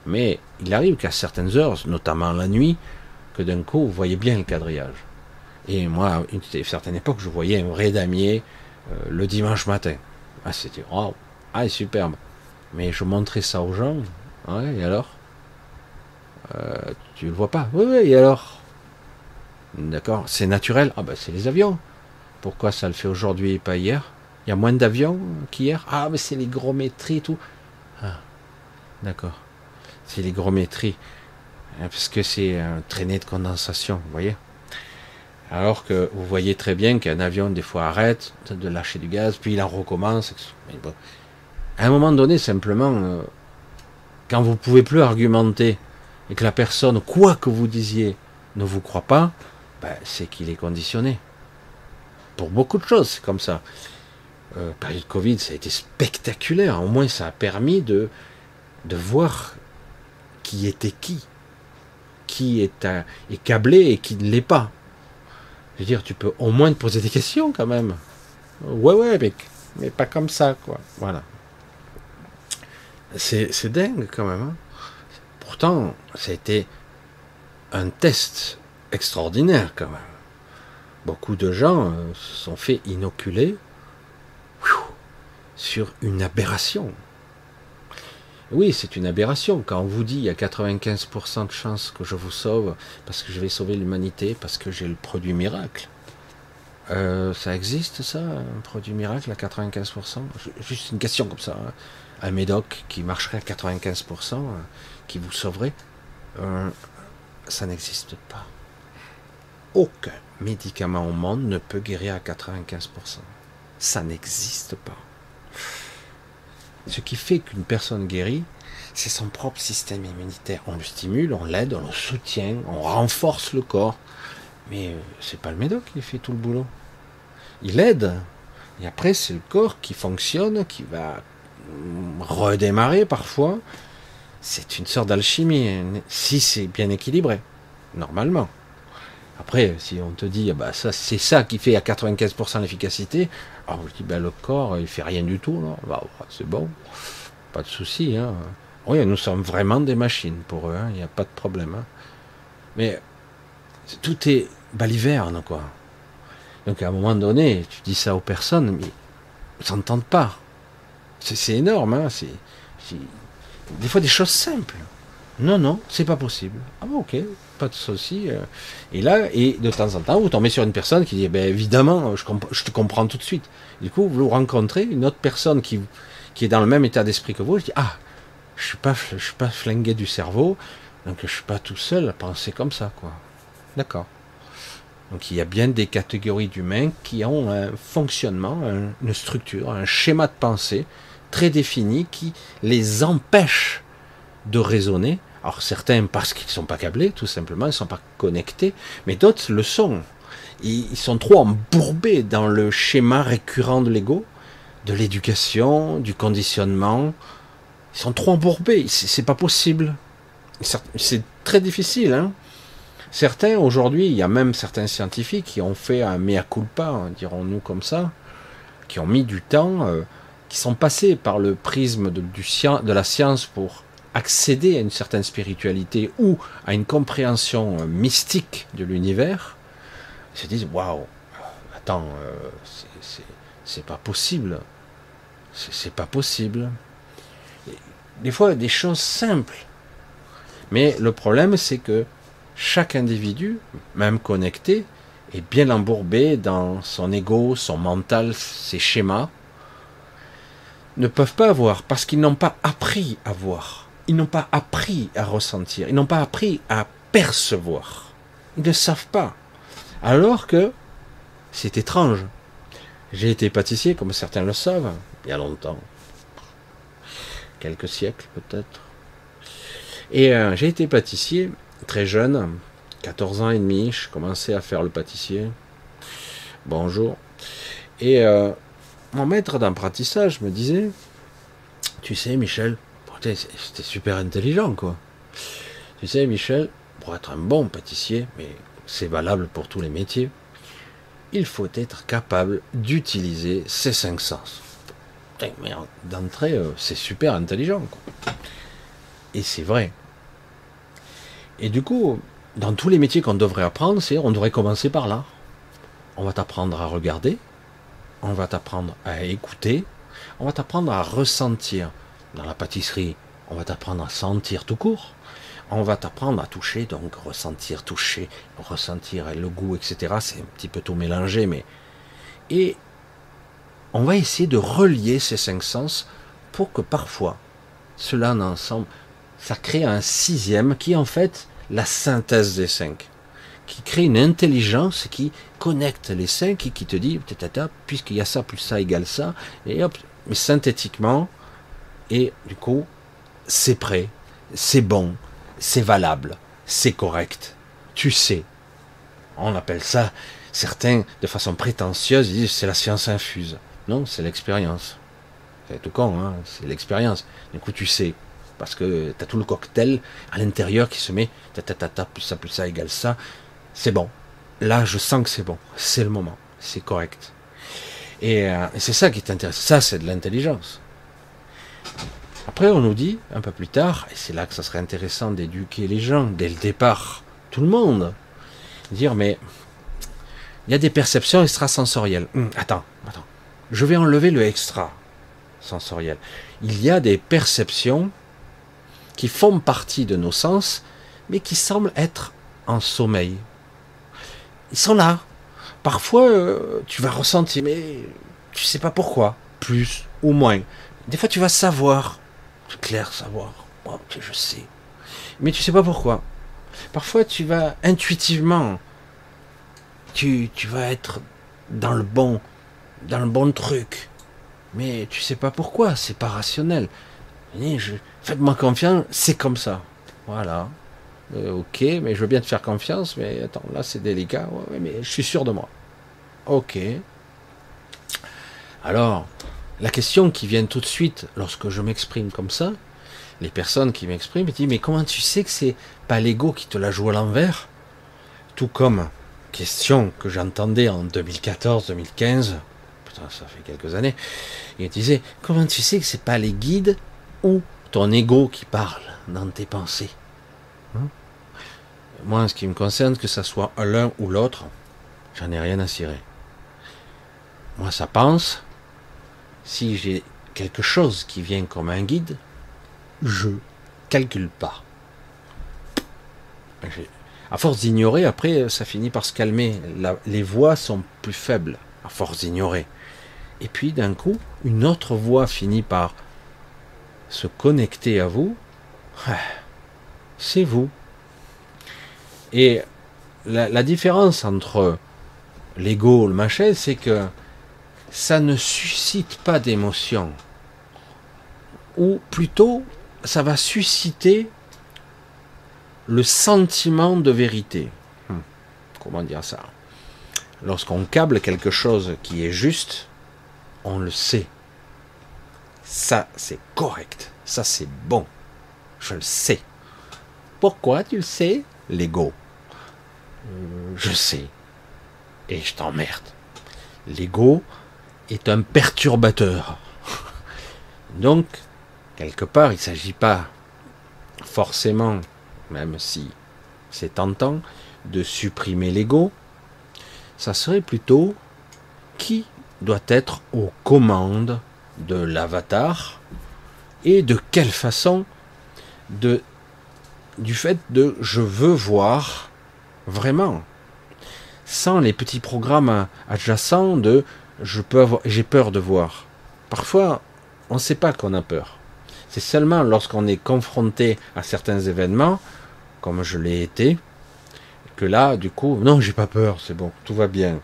Mais il arrive qu'à certaines heures, notamment la nuit, que d'un coup, vous voyez bien le quadrillage. Et moi, à une certaine époque, je voyais un vrai damier euh, le dimanche matin. Ah, c'était oh, ah, superbe. Mais je montrais ça aux gens. Ouais, et alors? Euh, Tu le vois pas? Oui, oui, et alors? D'accord C'est naturel? Ah ben c'est les avions. Pourquoi ça le fait aujourd'hui et pas hier? Il y a moins d'avions qu'hier? Ah mais c'est l'hygrométrie et tout. Ah, d'accord. C'est l'hygrométrie. Hein, parce que c'est un traîné de condensation, vous voyez? Alors que vous voyez très bien qu'un avion, des fois, arrête de lâcher du gaz, puis il en recommence. À un moment donné, simplement, euh, quand vous ne pouvez plus argumenter et que la personne, quoi que vous disiez, ne vous croit pas, ben, c'est qu'il est conditionné. Pour beaucoup de choses, c'est comme ça. Euh, période Covid, ça a été spectaculaire. Au moins, ça a permis de, voir qui était qui. Qui est, est câblé et qui ne l'est pas. Je veux dire, tu peux au moins te poser des questions quand même. Ouais, ouais, mais, mais pas comme ça, quoi. Voilà. C'est dingue quand même. Hein. Pourtant, ça a été un test extraordinaire quand même. Beaucoup de gens euh, se sont fait inoculer sur une aberration. Oui, c'est une aberration. Quand on vous dit il y a 95% de chances que je vous sauve parce que je vais sauver l'humanité, parce que j'ai le produit miracle. Euh, ça existe ça, un produit miracle à 95% Juste une question comme ça. Hein. Un médoc qui marcherait à 95%, euh, qui vous sauverait, euh, ça n'existe pas. Aucun médicament au monde ne peut guérir à 95%. Ça n'existe pas. Ce qui fait qu'une personne guérit, c'est son propre système immunitaire. On le stimule, on l'aide, on le soutient, on renforce le corps. Mais euh, c'est pas le médoc qui fait tout le boulot. Il aide. Et après, c'est le corps qui fonctionne, qui va redémarrer parfois. C'est une sorte d'alchimie, si c'est bien équilibré, normalement. Après, si on te dit, bah ça, c'est ça qui fait à 95% l'efficacité, alors je dis, ben, le corps, il fait rien du tout, bah, c'est bon, pas de souci. Hein. Oui, nous sommes vraiment des machines pour eux, hein. il n'y a pas de problème. Hein. Mais tout est baliverne, quoi. Donc à un moment donné, tu dis ça aux personnes, mais ils s'entendent pas. C'est énorme, hein. C'est des fois des choses simples. Non, non, c'est pas possible. Ah bon, ok, pas de souci. Euh. Et là, et de temps en temps, vous tombez sur une personne qui dit, ben évidemment, je, je te comprends tout de suite. Du coup, vous rencontrez une autre personne qui, qui est dans le même état d'esprit que vous, je dis, ah, je suis pas, je suis pas flingué du cerveau, donc je suis pas tout seul à penser comme ça, quoi. D'accord. Donc il y a bien des catégories d'humains qui ont un fonctionnement, une structure, un schéma de pensée très défini qui les empêche de raisonner. Alors certains parce qu'ils ne sont pas câblés, tout simplement, ils ne sont pas connectés, mais d'autres le sont. Ils sont trop embourbés dans le schéma récurrent de l'ego, de l'éducation, du conditionnement. Ils sont trop embourbés, c'est pas possible. C'est très difficile. Hein certains, aujourd'hui, il y a même certains scientifiques qui ont fait un mea culpa, hein, dirons-nous comme ça, qui ont mis du temps, euh, qui sont passés par le prisme de, la science pour accéder à une certaine spiritualité ou à une compréhension euh, mystique de l'univers, ils se disent waouh, attends, euh, c'est pas possible, c'est pas possible. des fois, des choses simples. Mais le problème, c'est que chaque individu, même connecté, est bien embourbé dans son ego, son mental, ses schémas, ne peuvent pas avoir parce qu'ils n'ont pas appris à voir. Ils n'ont pas appris à ressentir, ils n'ont pas appris à percevoir. Ils ne savent pas. Alors que c'est étrange. J'ai été pâtissier, comme certains le savent, il y a longtemps. Quelques siècles peut-être. Et euh, j'ai été pâtissier très jeune, 14 ans et demi, je commençais à faire le pâtissier. Bonjour. Et euh, mon maître d'apprentissage me disait, tu sais Michel, c'était super intelligent, quoi. Tu sais, Michel, pour être un bon pâtissier, mais c'est valable pour tous les métiers, il faut être capable d'utiliser ses cinq sens. Mais d'entrée, euh, c'est super intelligent. Quoi. Et c'est vrai. Et du coup, dans tous les métiers qu'on devrait apprendre, c'est on devrait commencer par là. On va t'apprendre à regarder, on va t'apprendre à écouter, on va t'apprendre à ressentir dans la pâtisserie, on va t'apprendre à sentir tout court, on va t'apprendre à toucher, donc ressentir, toucher, ressentir le goût, etc. C'est un petit peu tout mélangé, mais et on va essayer de relier ces cinq sens pour que parfois cela ensemble, ça crée un sixième qui est en fait la synthèse des cinq, qui crée une intelligence qui connecte les cinq et qui te dit, puisqu'il y a ça plus ça égale ça, et hop, mais synthétiquement, et du coup, c'est prêt, c'est bon, c'est valable, c'est correct, tu sais. On appelle ça, certains, de façon prétentieuse, disent c'est la science infuse. Non, c'est l'expérience. C'est tout con, hein c'est l'expérience. Du coup, tu sais, parce que tu as tout le cocktail à l'intérieur qui se met, ta, ta, ta, ta, plus ça, plus ça égale ça. C'est bon. Là, je sens que c'est bon. C'est le moment. C'est correct. Et, euh, c'est ça qui est intéressant. Ça, c'est de l'intelligence. Après, on nous dit, un peu plus tard, et c'est là que ça serait intéressant d'éduquer les gens, dès le départ, tout le monde, dire, mais il y a des perceptions extrasensorielles. Hum, attends, attends. Je vais enlever le extra sensoriel. Il y a des perceptions qui font partie de nos sens, mais qui semblent être en sommeil. Ils sont là. Parfois, euh, tu vas ressentir, mais tu sais pas pourquoi, plus ou moins. Des fois, tu vas savoir, clair, savoir. je sais, mais tu sais pas pourquoi. Parfois, tu vas intuitivement, tu, tu vas être dans le bon, dans le bon truc, mais tu sais pas pourquoi. C'est pas rationnel. Faites-moi confiance, c'est comme ça. Voilà. Euh, ok, mais je veux bien te faire confiance, mais attends, là c'est délicat. mais je suis sûr de moi. Ok. Alors, la question qui vient tout de suite lorsque je m'exprime comme ça, les personnes qui m'expriment me disent mais comment tu sais que c'est pas l'ego qui te la joue à l'envers? Tout comme question que j'entendais en 2014-2015, putain ça fait quelques années, il disait comment tu sais que c'est pas les guides ou ton ego qui parle dans tes pensées? Hein? Moi, ce qui me concerne, que ce soit l'un ou l'autre, j'en ai rien à cirer. Moi, ça pense, si j'ai quelque chose qui vient comme un guide, je calcule pas. À force d'ignorer, après, ça finit par se calmer. les voix sont plus faibles, à force d'ignorer. Et puis, d'un coup, une autre voix finit par se connecter à vous. C'est vous. Et la, la différence entre l'ego, le machin, c'est que ça ne suscite pas d'émotion. Ou plutôt, ça va susciter le sentiment de vérité. Hmm. Comment dire ça? Lorsqu'on câble quelque chose qui est juste, on le sait. Ça, c'est correct. Ça, c'est bon. Je le sais. Pourquoi tu le sais? L'ego. Euh, je sais. Et je t'emmerde. L'ego, est un perturbateur. Donc, quelque part, il ne s'agit pas forcément, même si c'est tentant, de supprimer l'ego. Ça serait plutôt qui doit être aux commandes de l'avatar et de quelle façon de du fait de je veux voir vraiment sans les petits programmes adjacents de je peux avoir, j'ai peur de voir. Parfois, on ne sait pas qu'on a peur. C'est seulement lorsqu'on est confronté à certains événements, comme je l'ai été, que là, du coup, non, j'ai pas peur, c'est bon, tout va bien.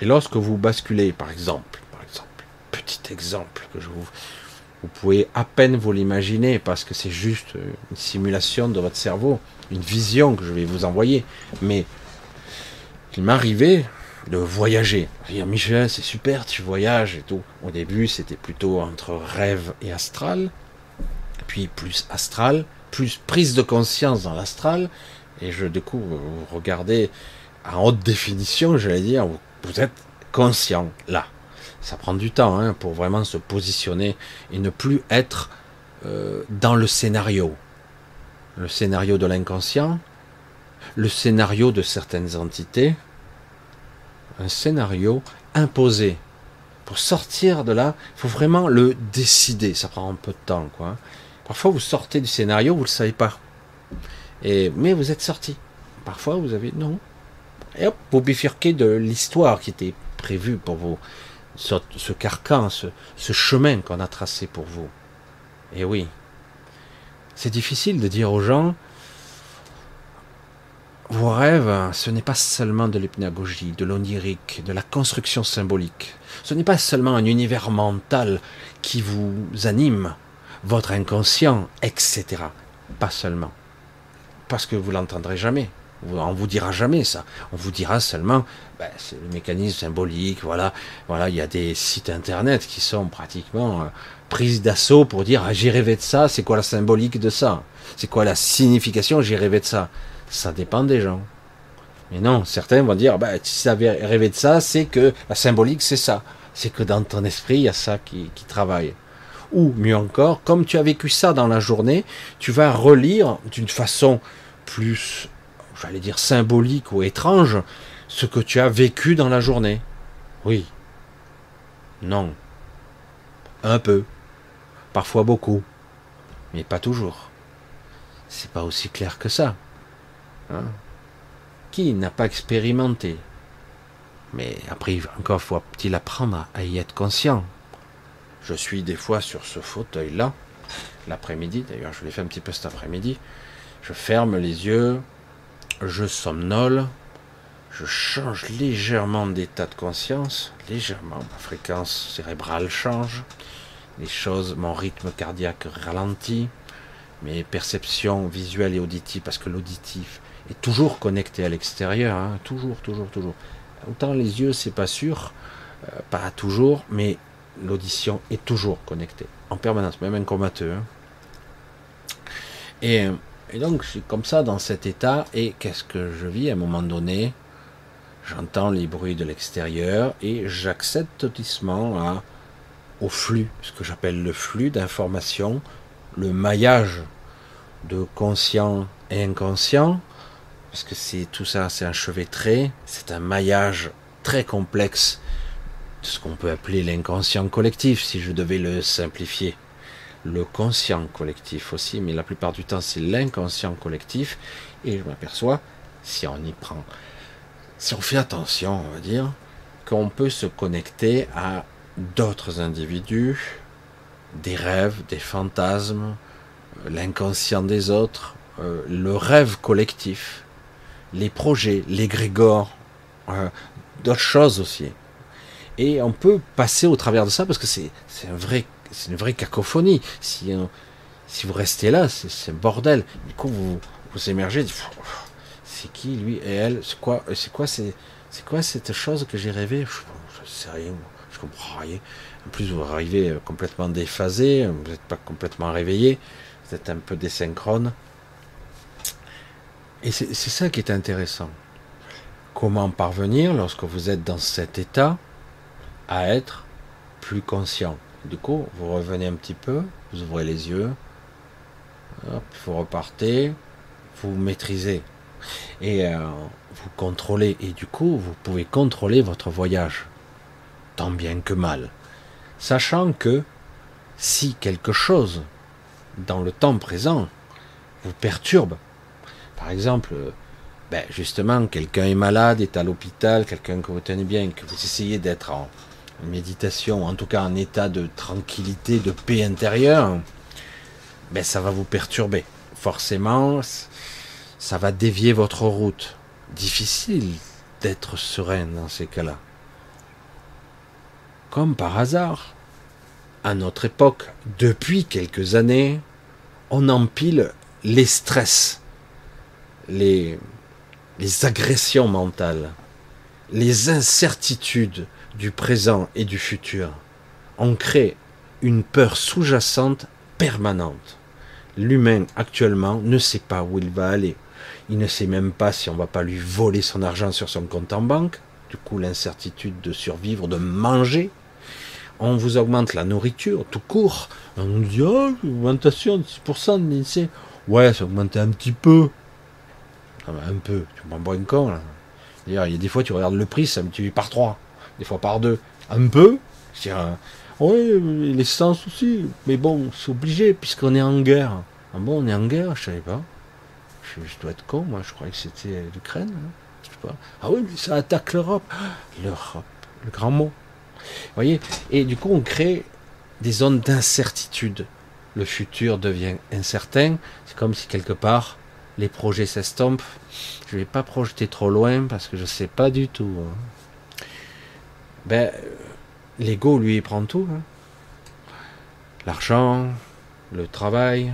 Et lorsque vous basculez, par exemple, par exemple, petit exemple que je vous, vous pouvez à peine vous l'imaginer parce que c'est juste une simulation de votre cerveau, une vision que je vais vous envoyer. Mais il m'arrivait de voyager. Dire, Michel, c'est super, tu voyages et tout. Au début, c'était plutôt entre rêve et astral, puis plus astral, plus prise de conscience dans l'astral, et je, du coup, vous regardez en haute définition, j'allais dire, vous, êtes conscient là. Ça prend du temps hein, pour vraiment se positionner et ne plus être euh, dans le scénario. Le scénario de l'inconscient, le scénario de certaines entités, un scénario imposé. Pour sortir de là, il faut vraiment le décider. Ça prend un peu de temps, quoi. Parfois, vous sortez du scénario, vous ne le savez pas. Et, mais vous êtes sorti. Parfois, vous avez non. Et hop, vous bifurquez de l'histoire qui était prévue pour vous, ce, carcan, ce chemin qu'on a tracé pour vous. Et oui, c'est difficile de dire aux gens, vos rêves, ce n'est pas seulement de l'hypnagogie, de l'onirique, de la construction symbolique. Ce n'est pas seulement un univers mental qui vous anime, votre inconscient, etc. Pas seulement. Parce que vous l'entendrez jamais. On vous dira jamais ça. On vous dira seulement, ben, c'est le mécanisme symbolique. Voilà, voilà, il y a des sites internet qui sont pratiquement euh, prises d'assaut pour dire, ah, j'ai rêvé de ça. C'est quoi la symbolique de ça? C'est quoi la signification J'ai rêvé de ça? Ça dépend des gens. Mais non, certains vont dire, bah, si tu avais rêvé de ça, c'est que la symbolique, c'est ça. C'est que dans ton esprit, il y a ça qui travaille. Ou mieux encore, comme tu as vécu ça dans la journée, tu vas relire d'une façon plus j'allais dire symbolique ou étrange, ce que tu as vécu dans la journée. Oui. Non. Un peu. Parfois beaucoup. Mais pas toujours. C'est pas aussi clair que ça. Hein? Qui n'a pas expérimenté? Mais après, encore faut-il apprendre à y être conscient. Je suis des fois sur ce fauteuil-là, l'après-midi, d'ailleurs je l'ai fait un petit peu cet après-midi, je ferme les yeux, je somnole, je change légèrement d'état de conscience, légèrement, ma fréquence cérébrale change, les choses, mon rythme cardiaque ralentit, mes perceptions visuelles et auditives, parce que l'auditif est toujours connecté à l'extérieur, hein, toujours, toujours, toujours. Autant les yeux, c'est pas sûr, euh, pas toujours, mais l'audition est toujours connectée, en permanence, même un comateux. Hein. Et et donc, je comme ça dans cet état, et qu'est-ce que je vis à un moment donné? J'entends les bruits de l'extérieur et j'accède doucement à, au flux, ce que j'appelle le flux d'informations, le maillage de conscient et inconscient, parce que c'est tout ça, c'est un chevêtré, c'est un maillage très complexe de ce qu'on peut appeler l'inconscient collectif, si je devais le simplifier. Le conscient collectif aussi, mais la plupart du temps c'est l'inconscient collectif, et je m'aperçois, si on y prend, si on fait attention, on va dire, qu'on peut se connecter à d'autres individus, des rêves, des fantasmes, l'inconscient des autres, euh, le rêve collectif, les projets, les grégores, euh, d'autres choses aussi. Et on peut passer au travers de ça parce que c'est un une vraie cacophonie. Si, euh, vous restez là, c'est un bordel. Du coup, vous, vous émergez, c'est qui lui et elle C'est quoi quoi c'est quoi cette chose que j'ai rêvé Je ne sais rien, je comprends rien. En plus, vous arrivez euh, complètement déphasé, vous n'êtes pas complètement réveillé, vous êtes un peu désynchrone. Et c'est ça qui est intéressant. Comment parvenir, lorsque vous êtes dans cet état, à être plus conscient du coup, vous revenez un petit peu, vous ouvrez les yeux, vous repartez, vous maîtrisez et euh, vous contrôlez. Et du coup, vous pouvez contrôler votre voyage, tant bien que mal, sachant que si quelque chose dans le temps présent vous perturbe, par exemple, ben justement, quelqu'un est malade, est à l'hôpital, quelqu'un que vous tenez bien, que vous essayez d'être en, méditation, en tout cas un état de tranquillité, de paix intérieure, ben ça va vous perturber. Forcément, ça va dévier votre route. Difficile d'être serein dans ces cas-là. Comme par hasard, à notre époque, depuis quelques années, on empile les stress, les, agressions mentales, les incertitudes, du présent et du futur. On crée une peur sous-jacente permanente. L'humain actuellement ne sait pas où il va aller. Il ne sait même pas si on va pas lui voler son argent sur son compte en banque. Du coup, l'incertitude de survivre, de manger. On vous augmente la nourriture tout court. On nous dit, oh, augmentation de 6% de. Ouais, ça augmenté un petit peu. Un peu, tu m'en bois une con, là. Il y a des fois, tu regardes le prix, ça me tue par trois des fois par deux, un peu. Je oui, l'essence aussi, mais bon, c'est obligé puisqu'on est en guerre. Ah bon, on est en guerre, je savais pas. Je, dois être con, moi, je croyais que c'était l'Ukraine. Hein. Ah oui, mais ça attaque l'Europe. L'Europe, le grand mot. Vous voyez Et du coup, on crée des zones d'incertitude. Le futur devient incertain. C'est comme si quelque part, les projets s'estompent. Je ne vais pas projeter trop loin parce que je ne sais pas du tout. Hein. Ben, l'ego, lui, prend tout. Hein. L'argent, le travail,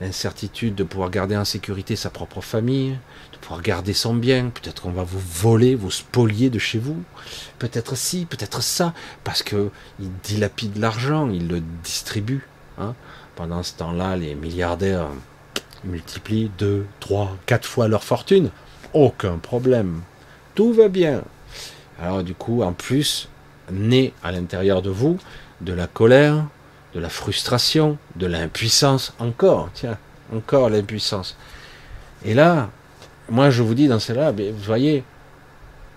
l'incertitude de pouvoir garder en sécurité sa propre famille, de pouvoir garder son bien, peut-être qu'on va vous voler, vous spolier de chez vous, peut-être ci, peut-être ça, parce que il dilapide l'argent, il le distribue. Hein. Pendant ce temps-là, les milliardaires multiplient deux, trois, quatre fois leur fortune. Aucun problème. Tout va bien. Alors du coup, en plus, naît à l'intérieur de vous de la colère, de la frustration, de l'impuissance, encore, tiens, encore l'impuissance. Et là, moi je vous dis dans celle-là, vous voyez,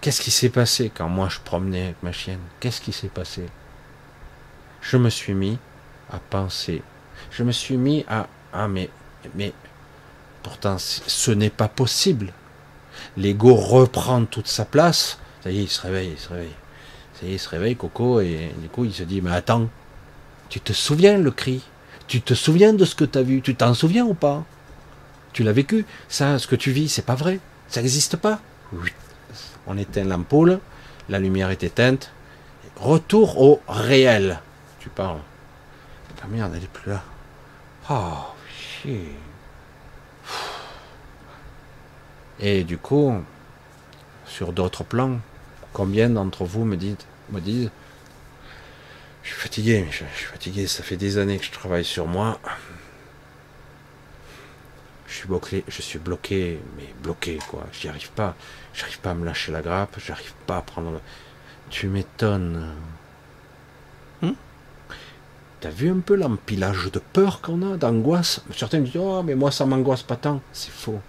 qu'est-ce qui s'est passé quand moi je promenais avec ma chienne? Qu'est-ce qui s'est passé? Je me suis mis à penser. Je me suis mis à ah mais mais pourtant ce n'est pas possible. L'ego reprend toute sa place. Ça y est, il se réveille, il se réveille. Ça y est, il se réveille, Coco, et du coup il se dit mais attends, tu te souviens le cri? Tu te souviens de ce que tu as vu? Tu t'en souviens ou pas? Tu l'as vécu? Ça, ce que tu vis, c'est pas vrai Ça n'existe pas? On éteint l'ampoule, la lumière est éteinte. Retour au réel. Tu parles. Ah merde, elle est plus là. Oh, chier. Et du coup, sur d'autres plans, combien d'entre vous me disent, me disent je suis fatigué, je, suis fatigué. Ça fait des années que je travaille sur moi. Je suis bloqué, je suis bloqué, mais bloqué quoi. J'y arrive pas. J'arrive pas à me lâcher la grappe. J'arrive pas à prendre. Le... Tu m'étonnes. Hmm? T'as vu un peu l'empilage de peur qu'on a, d'angoisse? Certains me disent Oh, mais moi ça m'angoisse pas tant. C'est faux.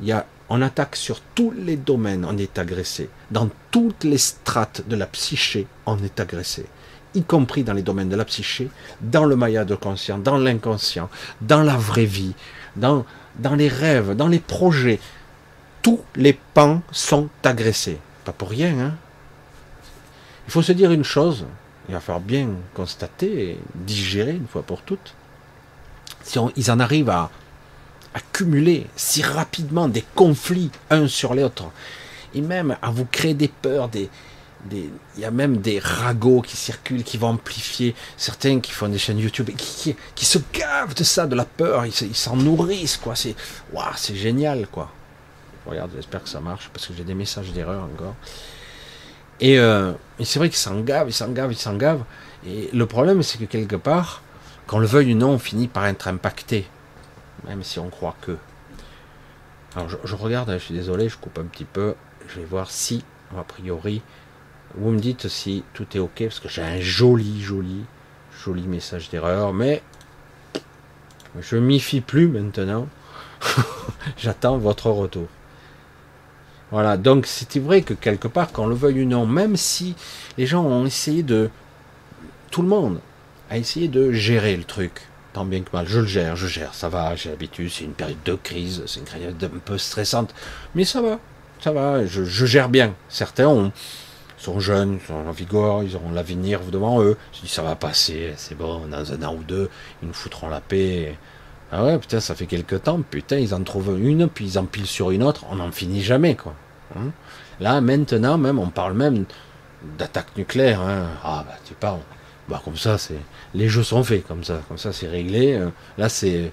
Il y a, on attaque sur tous les domaines, on est agressé. Dans toutes les strates de la psyché, on est agressé y compris dans les domaines de la psyché, dans le maillage de conscient, dans l'inconscient, dans la vraie vie, dans, dans les rêves, dans les projets. Tous les pans sont agressés. Pas pour rien. Hein il faut se dire une chose, il va falloir bien constater et digérer une fois pour toutes. Si ils en arrivent à accumuler si rapidement des conflits uns sur les autres, et même à vous créer des peurs, des, il y a même des ragots qui circulent, qui vont amplifier, certains qui font des chaînes YouTube, qui, qui, se gavent de ça, de la peur, ils s'en nourrissent, quoi. C'est, génial, quoi. Regarde, j'espère que ça marche, parce que j'ai des messages d'erreur encore. Et, euh, et c'est vrai qu'ils s'en gavent, ils s'en gavent, ils s'en gavent. Et le problème, c'est que quelque part, qu'on le veuille ou non, on finit par être impacté, même si on croit que. Alors je, regarde, je suis désolé, je coupe un petit peu, je vais voir si, a priori, vous me dites si tout est OK, parce que j'ai un joli, joli, joli message d'erreur, mais je m'y fie plus maintenant. [laughs] J'attends votre retour. Voilà, donc c'était vrai que quelque part, qu'on le veuille ou non, même si les gens ont essayé de. Tout le monde a essayé de gérer le truc, tant bien que mal. Je le gère, je gère, ça va, j'ai l'habitude, c'est une période de crise, c'est une période un peu stressante, mais ça va, ça va, je, gère bien. Certains ont sont jeunes, ils sont en vigueur, ils auront l'avenir devant eux. Ça va passer, c'est bon, dans un an ou deux, ils nous foutront la paix. Ah ouais, putain, ça fait quelques temps, putain, ils en trouvent une, puis ils empilent sur une autre, on n'en finit jamais, quoi. Hein? Là, maintenant, même, on parle même d'attaque nucléaire. Hein. Ah, bah, tu parles. Bah, comme ça, c'est. Les jeux sont faits, comme ça. Comme ça, c'est réglé. Euh. Là, c'est.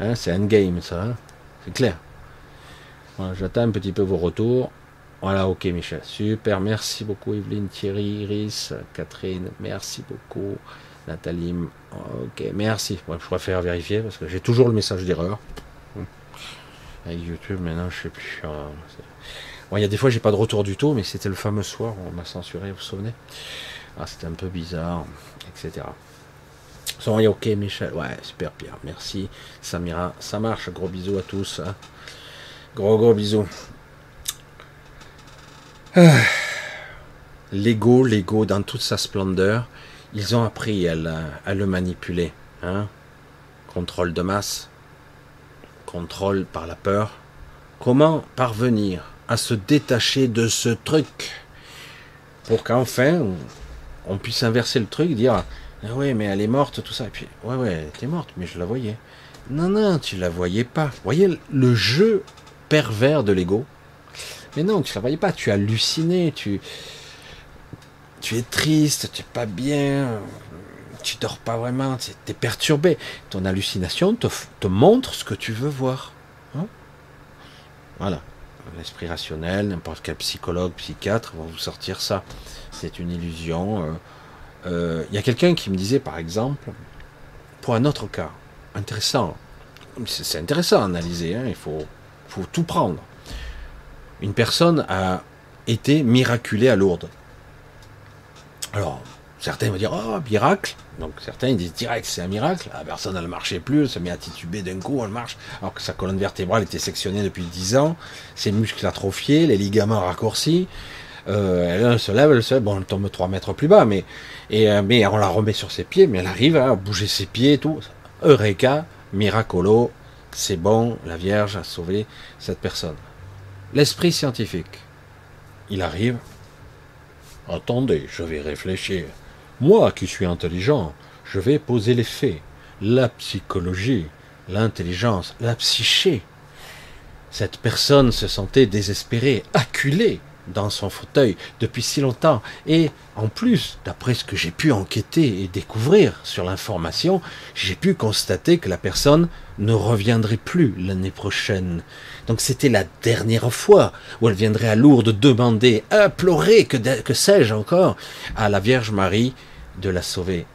Hein, c'est endgame, ça. Hein. C'est clair. J'attends un petit peu vos retours. Voilà, ok Michel. Super, merci beaucoup Evelyne, Thierry, Iris, Catherine, merci beaucoup. Nathalie, ok, merci. je préfère vérifier parce que j'ai toujours le message d'erreur. Avec YouTube, maintenant, je sais plus. Euh, il y a des fois, j'ai pas de retour du tout, mais c'était le fameux soir on m'a censuré, vous vous souvenez? Ah, c'était un peu bizarre, etc. Sont ok, Michel. Ouais, super, Pierre. Merci. Samira, ça marche. Gros bisous à tous. Hein. Gros, gros bisous. Ah. L'ego, l'ego dans toute sa splendeur, ils ont appris à, le manipuler. Hein. Contrôle de masse, contrôle par la peur. Comment parvenir à se détacher de ce truc pour qu'enfin on puisse inverser le truc, dire ah ouais mais elle est morte tout ça et puis ouais ouais elle était morte mais je la voyais. Non non tu la voyais pas. Voyez le jeu pervers de l'ego? Mais non tu la voyais pas. Tu halluciné. Tu tu es triste. Tu es pas bien. Tu dors pas vraiment. Tu es perturbé. Ton hallucination te, montre ce que tu veux voir. Hein? Voilà l'esprit rationnel, n'importe quel psychologue, psychiatre va vous sortir ça. C'est une illusion. Euh, euh, il y a quelqu'un qui me disait, par exemple, pour un autre cas, intéressant, c'est intéressant à analyser, hein, il faut, tout prendre. Une personne a été miraculée à Lourdes. Alors, certains vont dire, oh, miracle, donc certains disent direct c'est un miracle, la personne elle marchait plus, elle se met à tituber d'un coup, elle marche, alors que sa colonne vertébrale était sectionnée depuis 10 ans, ses muscles atrophiés, les ligaments raccourcis, elle se lève, elle se lève, bon elle tombe 3 mètres plus bas, mais, et, euh, mais on la remet sur ses pieds, mais elle arrive à bouger ses pieds et tout. Eureka, miracolo, c'est bon, la Vierge a sauvé cette personne. L'esprit scientifique, il arrive, attendez, je vais réfléchir. Moi qui suis intelligent, je vais poser les faits, la psychologie, l'intelligence, la psyché. Cette personne se sentait désespérée, acculée dans son fauteuil depuis si longtemps. Et en plus, d'après ce que j'ai pu enquêter et découvrir sur l'information, j'ai pu constater que la personne ne reviendrait plus l'année prochaine. Donc c'était la dernière fois où elle viendrait à Lourdes demander, implorer, que, que sais-je encore, à la Vierge Marie de la sauver.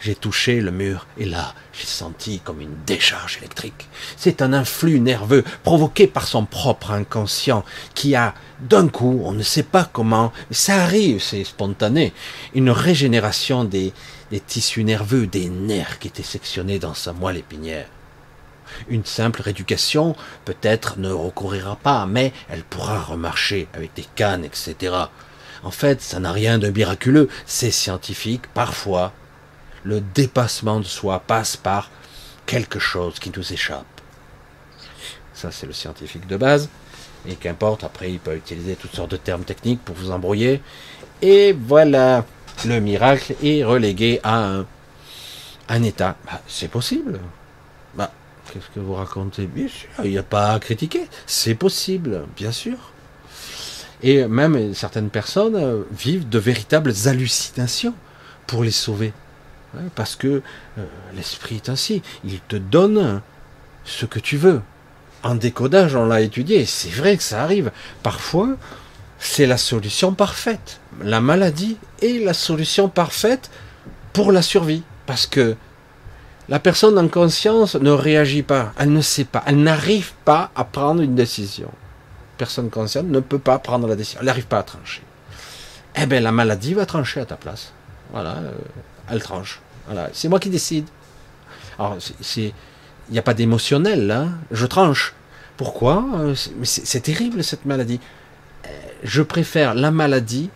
J'ai touché le mur et là, j'ai senti comme une décharge électrique. C'est un influx nerveux provoqué par son propre inconscient qui a, d'un coup, on ne sait pas comment, ça arrive, c'est spontané, une régénération des, tissus nerveux, des nerfs qui étaient sectionnés dans sa moelle épinière. Une simple rééducation, peut-être, ne recourira pas, mais elle pourra remarcher avec des cannes, etc. En fait, ça n'a rien de miraculeux, c'est scientifique. Parfois, le dépassement de soi passe par quelque chose qui nous échappe. Ça, c'est le scientifique de base. Et qu'importe, après, il peut utiliser toutes sortes de termes techniques pour vous embrouiller. Et voilà, le miracle est relégué à un, état. Bah, c'est possible. Bah, qu'est-ce que vous racontez? Bien sûr, il n'y a pas à critiquer. C'est possible, bien sûr. Et même certaines personnes euh, vivent de véritables hallucinations pour les sauver. Parce que euh, l'esprit est ainsi. Il te donne ce que tu veux. En décodage, on l'a étudié. C'est vrai que ça arrive. Parfois, c'est la solution parfaite. La maladie est la solution parfaite pour la survie. Parce que la personne en conscience ne réagit pas. Elle ne sait pas. Elle n'arrive pas à prendre une décision personne consciente ne peut pas prendre la décision. Elle n'arrive pas à trancher. Eh bien, la maladie va trancher à ta place. Voilà, euh, elle tranche. C'est moi qui décide. Alors, il n'y a pas d'émotionnel là. Je tranche. Pourquoi? Euh, C'est terrible cette maladie. Euh, je préfère la maladie,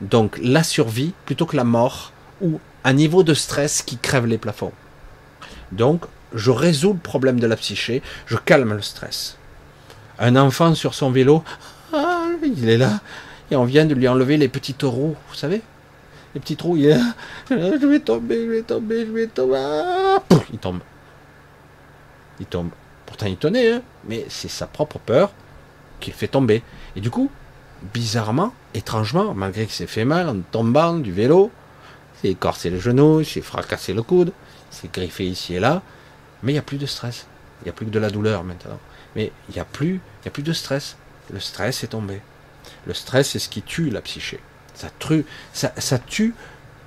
donc la survie, plutôt que la mort ou un niveau de stress qui crève les plafonds. Donc, je résous le problème de la psyché, je calme le stress un enfant sur son vélo, ah, il est là, et on vient de lui enlever les petits roues, vous savez? Les petits trous, [laughs] je vais tomber, je vais tomber, je vais tomber, ah, il tombe. Il tombe. Pourtant il tenait, hein, mais c'est sa propre peur qui fait tomber. Et du coup, bizarrement, étrangement, malgré qu'il s'est fait mal en tombant du vélo, il s'est écorcé le genou, il s'est fracassé le coude, il s'est griffé ici et là, mais il n'y a plus de stress, il n'y a plus que de la douleur maintenant. Mais il n'y a plus, il y a plus de stress. Le stress est tombé. Le stress, c'est ce qui tue la psyché. Ça tue, ça, tue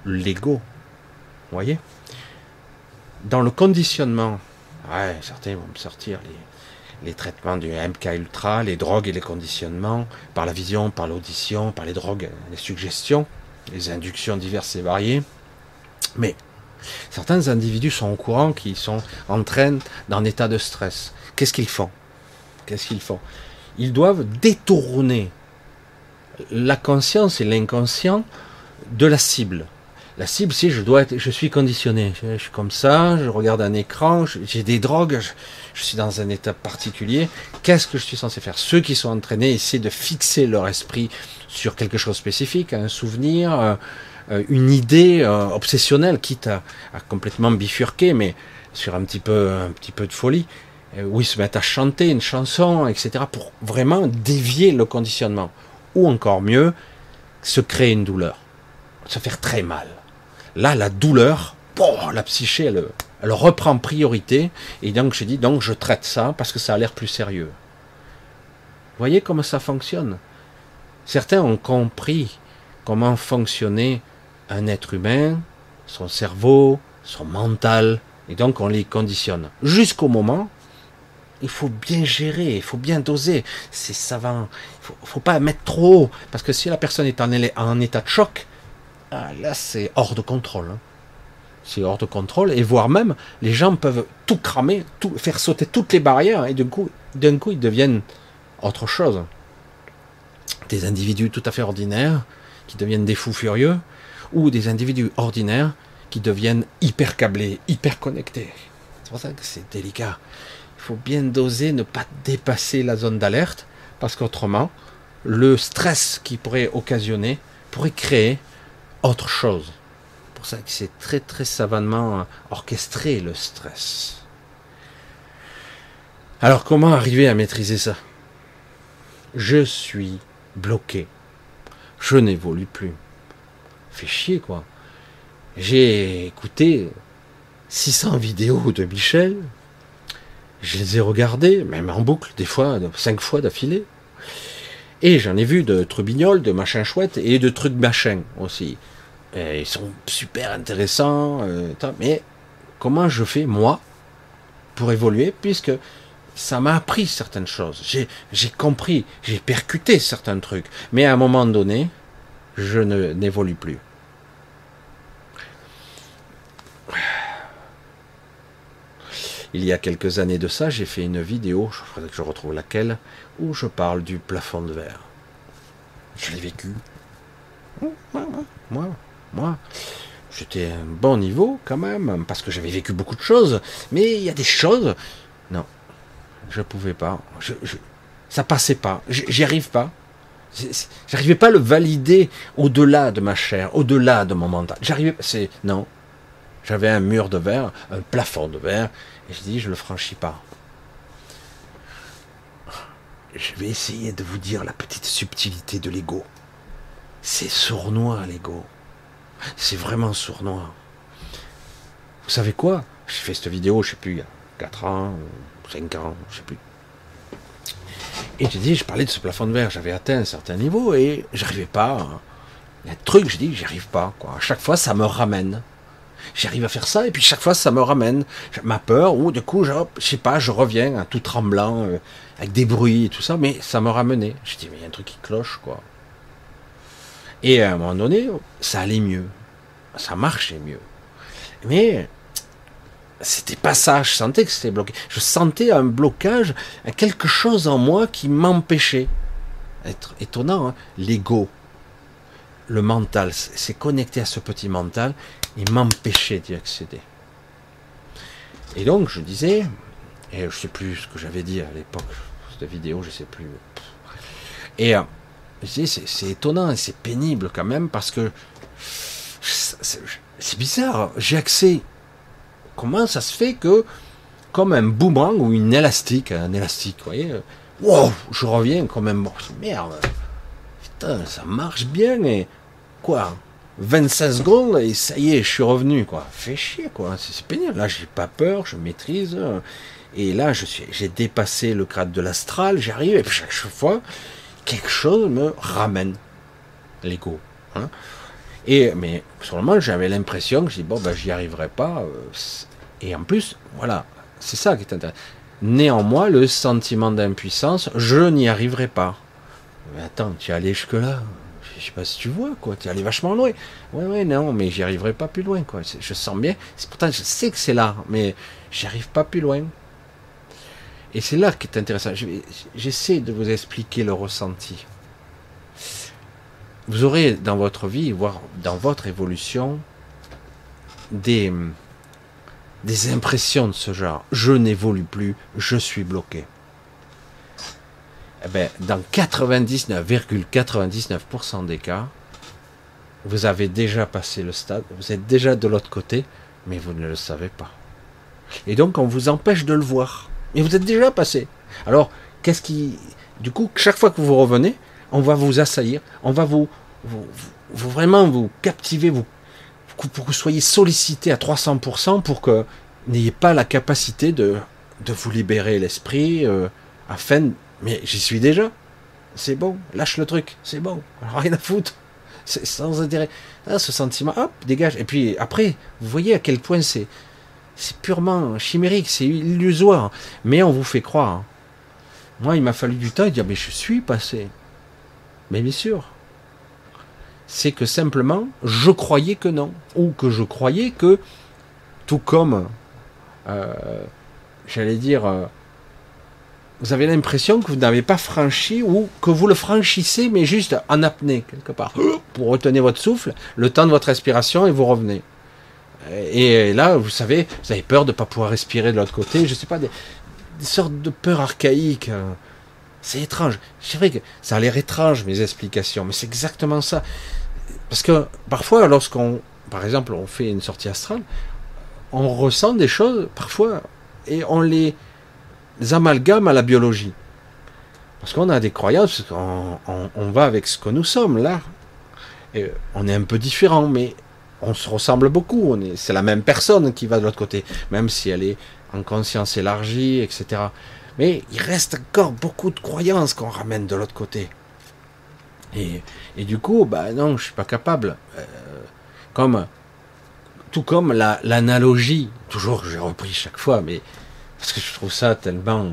l'ego. Vous voyez? Dans le conditionnement, certains vont me sortir les, les traitements du MK Ultra, les drogues et les conditionnements, par la vision, par l'audition, par les drogues, les suggestions, les inductions diverses et variées. Mais certains individus sont au courant qu'ils sont en train d'un état de stress. Qu'est-ce qu'ils font? Qu'est-ce qu'ils font? Ils doivent détourner la conscience et l'inconscient de la cible. La cible, c'est je dois être, je suis conditionné. Je, suis comme ça, je regarde un écran, j'ai des drogues, je, suis dans un état particulier. Qu'est-ce que je suis censé faire? Ceux qui sont entraînés essaient de fixer leur esprit sur quelque chose spécifique, un souvenir, euh, euh, une idée euh, obsessionnelle, quitte à, complètement bifurquer, mais sur un petit peu, un petit peu de folie, où ils se mettent à chanter une chanson, etc., pour vraiment dévier le conditionnement. Ou encore mieux, se créer une douleur, se faire très mal. Là, la douleur, la psyché, elle, elle reprend priorité, et donc je dis, donc je traite ça parce que ça a l'air plus sérieux. Voyez comment ça fonctionne? Certains ont compris comment fonctionnait un être humain, son cerveau, son mental, et donc on les conditionne. Jusqu'au moment, il faut bien gérer, il faut bien doser. C'est savant. Il faut, faut pas mettre trop haut, parce que si la personne est en, état de choc, ah, là c'est hors de contrôle. Hein. C'est hors de contrôle, et voire même, les gens peuvent tout cramer, faire sauter toutes les barrières, et coup, d'un coup, ils deviennent autre chose. Des individus tout à fait ordinaires, qui deviennent des fous furieux, ou des individus ordinaires qui deviennent hyper câblés, hyper connectés. C'est pour ça que c'est délicat. Faut bien doser, ne pas dépasser la zone d'alerte, parce qu'autrement, le stress qui pourrait occasionner pourrait créer autre chose. Pour ça que c'est très très savamment orchestré le stress. Alors comment arriver à maîtriser ça? Je suis bloqué. Je n'évolue plus fait chier, quoi. J'ai écouté 600 vidéos de Michel. Je les ai regardées, même en boucle, des fois, cinq fois d'affilée. Et j'en ai vu de trubignoles, de machins chouettes et de trucs machins aussi. ils sont super intéressants. Euh, mais comment je fais, moi, pour évoluer, puisque ça m'a appris certaines choses. J'ai compris, j'ai percuté certains trucs. Mais à un moment donné, je n'évolue plus. Il y a quelques années de ça, j'ai fait une vidéo, je faudrait que je retrouve laquelle, où je parle du plafond de verre. Je l'ai vécu. Moi, moi, j'étais à un bon niveau quand même, parce que j'avais vécu beaucoup de choses. Mais il y a des choses, non, je pouvais pas. Ça passait pas. J'y arrive pas. J'arrivais pas à le valider au-delà de ma chair, au-delà de mon mental. J'arrivais, c'est non. J'avais un mur de verre, un plafond de verre, et je dis je le franchis pas. Je vais essayer de vous dire la petite subtilité de l'ego. C'est sournois l'ego. C'est vraiment sournois. Vous savez quoi? J'ai fait cette vidéo, je sais plus, il y a 4 ans, 5 ans, je sais plus. Et tu dis, je parlais de ce plafond de verre, j'avais atteint un certain niveau et j'arrivais pas. Il y a un truc, je dis, j'y arrive pas. Quoi. À chaque fois, ça me ramène. J'arrive à faire ça et puis chaque fois, ça me ramène ma peur ou du coup, je, je sais pas, je reviens tout tremblant, euh, avec des bruits et tout ça, mais ça me ramenait. Je dis, mais il y a un truc qui cloche, quoi. Et à un moment donné, ça allait mieux. Ça marchait mieux. Mais c'était pas ça, je sentais que c'était bloqué. Je sentais un blocage, quelque chose en moi qui m'empêchait. Être étonnant, hein l'ego, le mental, c'est connecté à ce petit mental, il m'empêchait d'y accéder. Et donc je disais, et je sais plus ce que j'avais dit à l'époque, cette vidéo, je sais plus. Et euh, c'est étonnant et c'est pénible quand même parce que c'est bizarre, j'ai accès Comment ça se fait que, comme un boomerang ou une élastique, un élastique, vous voyez, wow, je reviens comme un. Merde, putain, ça marche bien, et quoi? 25 secondes et ça y est, je suis revenu, quoi. Fait chier, quoi. C'est pénible. Là, j'ai pas peur, je maîtrise. Et là, je suis, j'ai dépassé le cadre de l'astral, j'arrive, et chaque fois, quelque chose me ramène. L'ego. Hein. Et, mais sur le moment, j'avais l'impression que je dis, bon, ben, j'y arriverai pas. Euh, et en plus, voilà, c'est ça qui est intéressant. Néanmoins, le sentiment d'impuissance, je n'y arriverai pas. Mais attends, tu es allé jusque-là? Je sais pas si tu vois, quoi. Tu es allé vachement loin. Ouais, ouais, non, mais j'y arriverai pas plus loin, quoi. Je sens bien. Pourtant, je sais que c'est là, mais j'y arrive pas plus loin. Et c'est là qui est intéressant. J'essaie de vous expliquer le ressenti vous aurez dans votre vie, voire dans votre évolution, des, des impressions de ce genre. Je n'évolue plus, je suis bloqué. Eh ben, dans 99,99% des cas, vous avez déjà passé le stade, vous êtes déjà de l'autre côté, mais vous ne le savez pas. Et donc on vous empêche de le voir. Mais vous êtes déjà passé. Alors, qu'est-ce qui... Du coup, chaque fois que vous revenez, on va vous assaillir, on va vous, vraiment vous captiver, vous, pour que vous soyez sollicité à 300% pour que n'ayez pas la capacité de, de vous libérer l'esprit euh, afin... Mais j'y suis déjà. C'est bon, lâche le truc, c'est bon, rien à foutre. C'est sans intérêt. Ah, ce sentiment, hop, dégage. Et puis après, vous voyez à quel point c'est c'est purement chimérique, c'est illusoire. Mais on vous fait croire. Moi, il m'a fallu du temps de dire, mais je suis passé. Mais bien sûr. C'est que simplement, je croyais que non. Ou que je croyais que, tout comme, euh, j'allais dire, euh, vous avez l'impression que vous n'avez pas franchi ou que vous le franchissez, mais juste en apnée, quelque part, [gasps] pour retenir votre souffle, le temps de votre respiration et vous revenez. Et là, vous savez, vous avez peur de ne pas pouvoir respirer de l'autre côté, je ne sais pas, des, sortes de peurs archaïques. Hein. C'est étrange. C'est vrai que ça a l'air étrange, mes explications, mais c'est exactement ça. Parce que parfois, lorsqu'on, par exemple, on fait une sortie astrale, on ressent des choses, parfois, et on les amalgame à la biologie. Parce qu'on a des croyances, on, va avec ce que nous sommes là. On est un peu différent, mais on se ressemble beaucoup. C'est la même personne qui va de l'autre côté, même si elle est en conscience élargie, etc. Mais il reste encore beaucoup de croyances qu'on ramène de l'autre côté. Et, du coup, bah non, je suis pas capable. Euh, comme tout comme l'analogie, toujours j'ai repris chaque fois, mais parce que je trouve ça tellement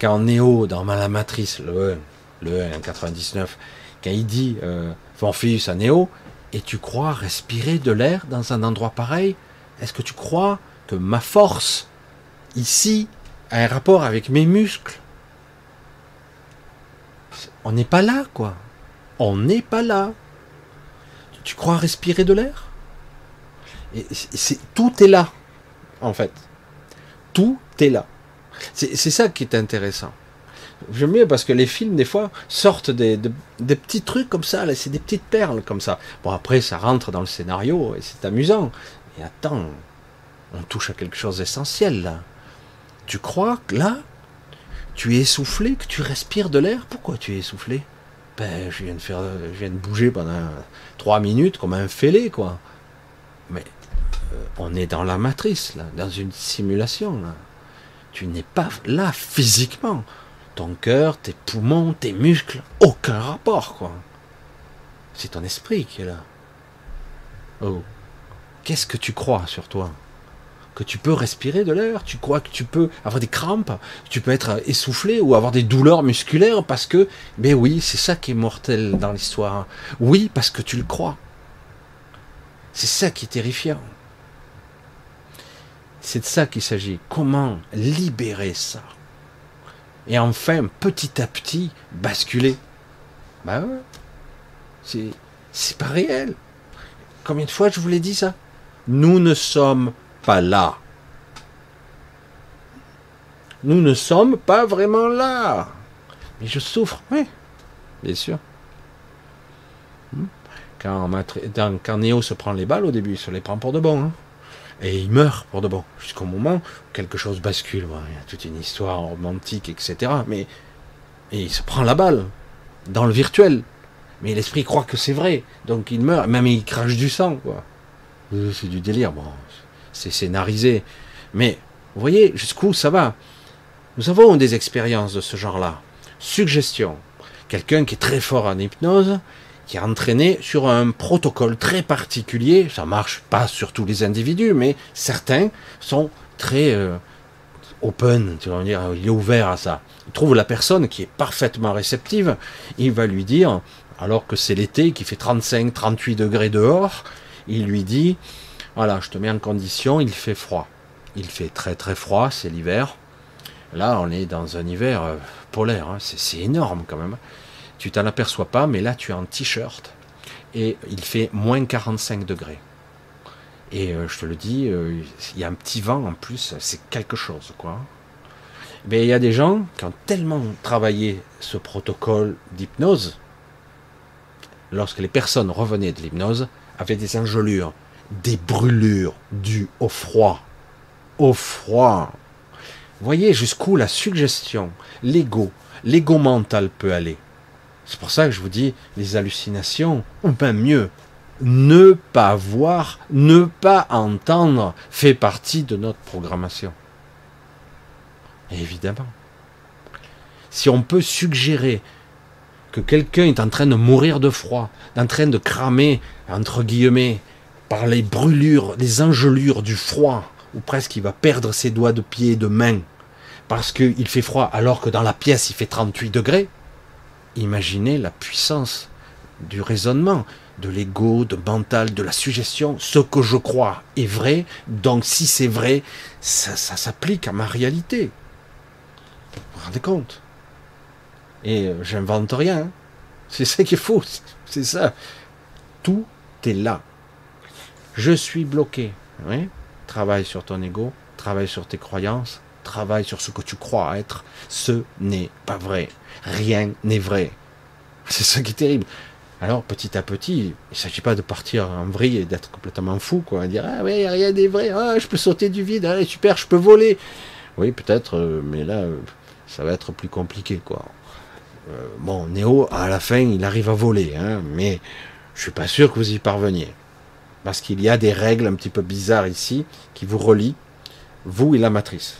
quand Néo dans la matrice, le le 1 99, quand il dit euh, fils à et tu crois respirer de l'air dans un endroit pareil? Est-ce que tu crois que ma force ici a un rapport avec mes muscles? On n'est pas là, quoi. On n'est pas là. Tu crois respirer de l'air? Tout est là, en fait. Tout est là. c'est ça qui est intéressant. J'aime mieux parce que les films, des fois, sortent des, petits trucs comme ça, c'est des petites perles comme ça. Bon, après, ça rentre dans le scénario et c'est amusant. Et attends, on touche à quelque chose d'essentiel là. Tu crois que là, tu es essoufflé, que tu respires de l'air? Pourquoi tu es essoufflé? Ben, je viens de de bouger pendant trois minutes comme un fêlé, quoi. Euh, on est dans la matrice, dans une simulation. Tu n'es pas là physiquement ton cœur, tes poumons, tes muscles, aucun rapport, quoi. C'est ton esprit qui est là. Oh. Qu'est-ce que tu crois sur toi? Que tu peux respirer de l'air? Tu crois que tu peux avoir des crampes? Tu peux être essoufflé ou avoir des douleurs musculaires parce que, mais oui, c'est ça qui est mortel dans l'histoire. Oui, parce que tu le crois. C'est ça qui est terrifiant. C'est de ça qu'il s'agit. Comment libérer ça et enfin, petit à petit, basculer. Ben ouais. C'est, c'est pas réel. Combien de fois je vous l'ai dit ça? Nous ne sommes pas là. Nous ne sommes pas vraiment là. Mais je souffre, oui, bien sûr. Hmm. Quand, Néo se prend les balles au début, il se les prend pour de bon. Hein et il meurt pour de bon, jusqu'au moment où quelque chose bascule. il y a toute une histoire romantique, etc. Mais et il se prend la balle dans le virtuel. Mais l'esprit croit que c'est vrai, donc il meurt. Même il crache du sang, quoi. Euh, c'est du délire. Bon, c'est scénarisé. Mais vous voyez jusqu'où ça va? Nous avons des expériences de ce genre-là. Suggestion. Quelqu'un qui est très fort en hypnose, qui est entraîné sur un protocole très particulier. Ça marche pas sur tous les individus, mais certains sont très euh, open, tu vas dire, il est ouvert à ça. Il trouve la personne qui est parfaitement réceptive, il va lui dire, alors que c'est l'été, qui fait 35, 38 degrés dehors, il lui dit, voilà, je te mets en condition, il fait froid. Il fait très très froid, c'est l'hiver. Là, on est dans un hiver euh, polaire, hein. c'est énorme quand même. Tu t'en aperçois pas, mais là tu es en t-shirt et il fait moins 45 degrés. Et euh, je te le dis, euh, il y a un petit vent en plus, c'est quelque chose, quoi. Mais il y a des gens qui ont tellement travaillé ce protocole d'hypnose, lorsque les personnes revenaient de l'hypnose, avaient des engelures, des brûlures dues au froid. Au froid. Voyez jusqu'où la suggestion, l'ego, l'ego mental peut aller. C'est pour ça que je vous dis, les hallucinations, ou même mieux, ne pas voir, ne pas entendre, fait partie de notre programmation. Évidemment. Si on peut suggérer que quelqu'un est en train de mourir de froid, en train de cramer, entre guillemets, par les brûlures, les engelures du froid, ou presque il va perdre ses doigts de pied et de main, parce qu'il fait froid alors que dans la pièce il fait 38 degrés, imaginez la puissance du raisonnement, de l'ego, de mental, de la suggestion. Ce que je crois est vrai, donc si c'est vrai, ça, s'applique à ma réalité. Vous vous rendez compte? Et euh, j'invente rien. Hein. C'est ça qui est faux. [laughs] C'est ça. Tout est là. Je suis bloqué. Travaille sur ton ego, travaille sur tes croyances, travaille sur ce que tu crois être. Ce n'est pas vrai. Rien n'est vrai. C'est ça qui est terrible. Alors petit à petit, il ne s'agit pas de partir en vrille et d'être complètement fou, quoi, dire ah oui, rien n'est vrai, ah, je peux sauter du vide, ah, super, je peux voler. Oui, peut-être, euh, mais là, euh, ça va être plus compliqué, quoi. Euh, bon, Néo, à la fin, il arrive à voler, hein, mais je suis pas sûr que vous y parveniez. Parce qu'il y a des règles un petit peu bizarres ici qui vous relient, vous et la matrice.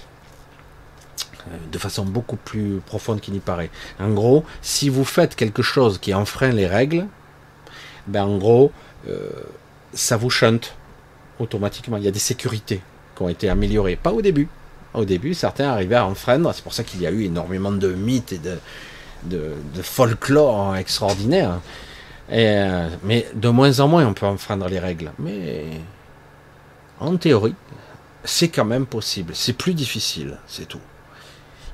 Euh, de façon beaucoup plus profonde qu'il n'y paraît. En gros, si vous faites quelque chose qui enfreint les règles, ben en gros, euh, ça vous chante automatiquement. Il y a des sécurités qui ont été améliorées. Pas au début. Au début, certains arrivaient à enfreindre. C'est pour ça qu'il y a eu énormément de mythes et de, de folklore extraordinaires. Euh, mais de moins en moins, on peut enfreindre les règles. Mais en théorie, c'est quand même possible. C'est plus difficile, c'est tout.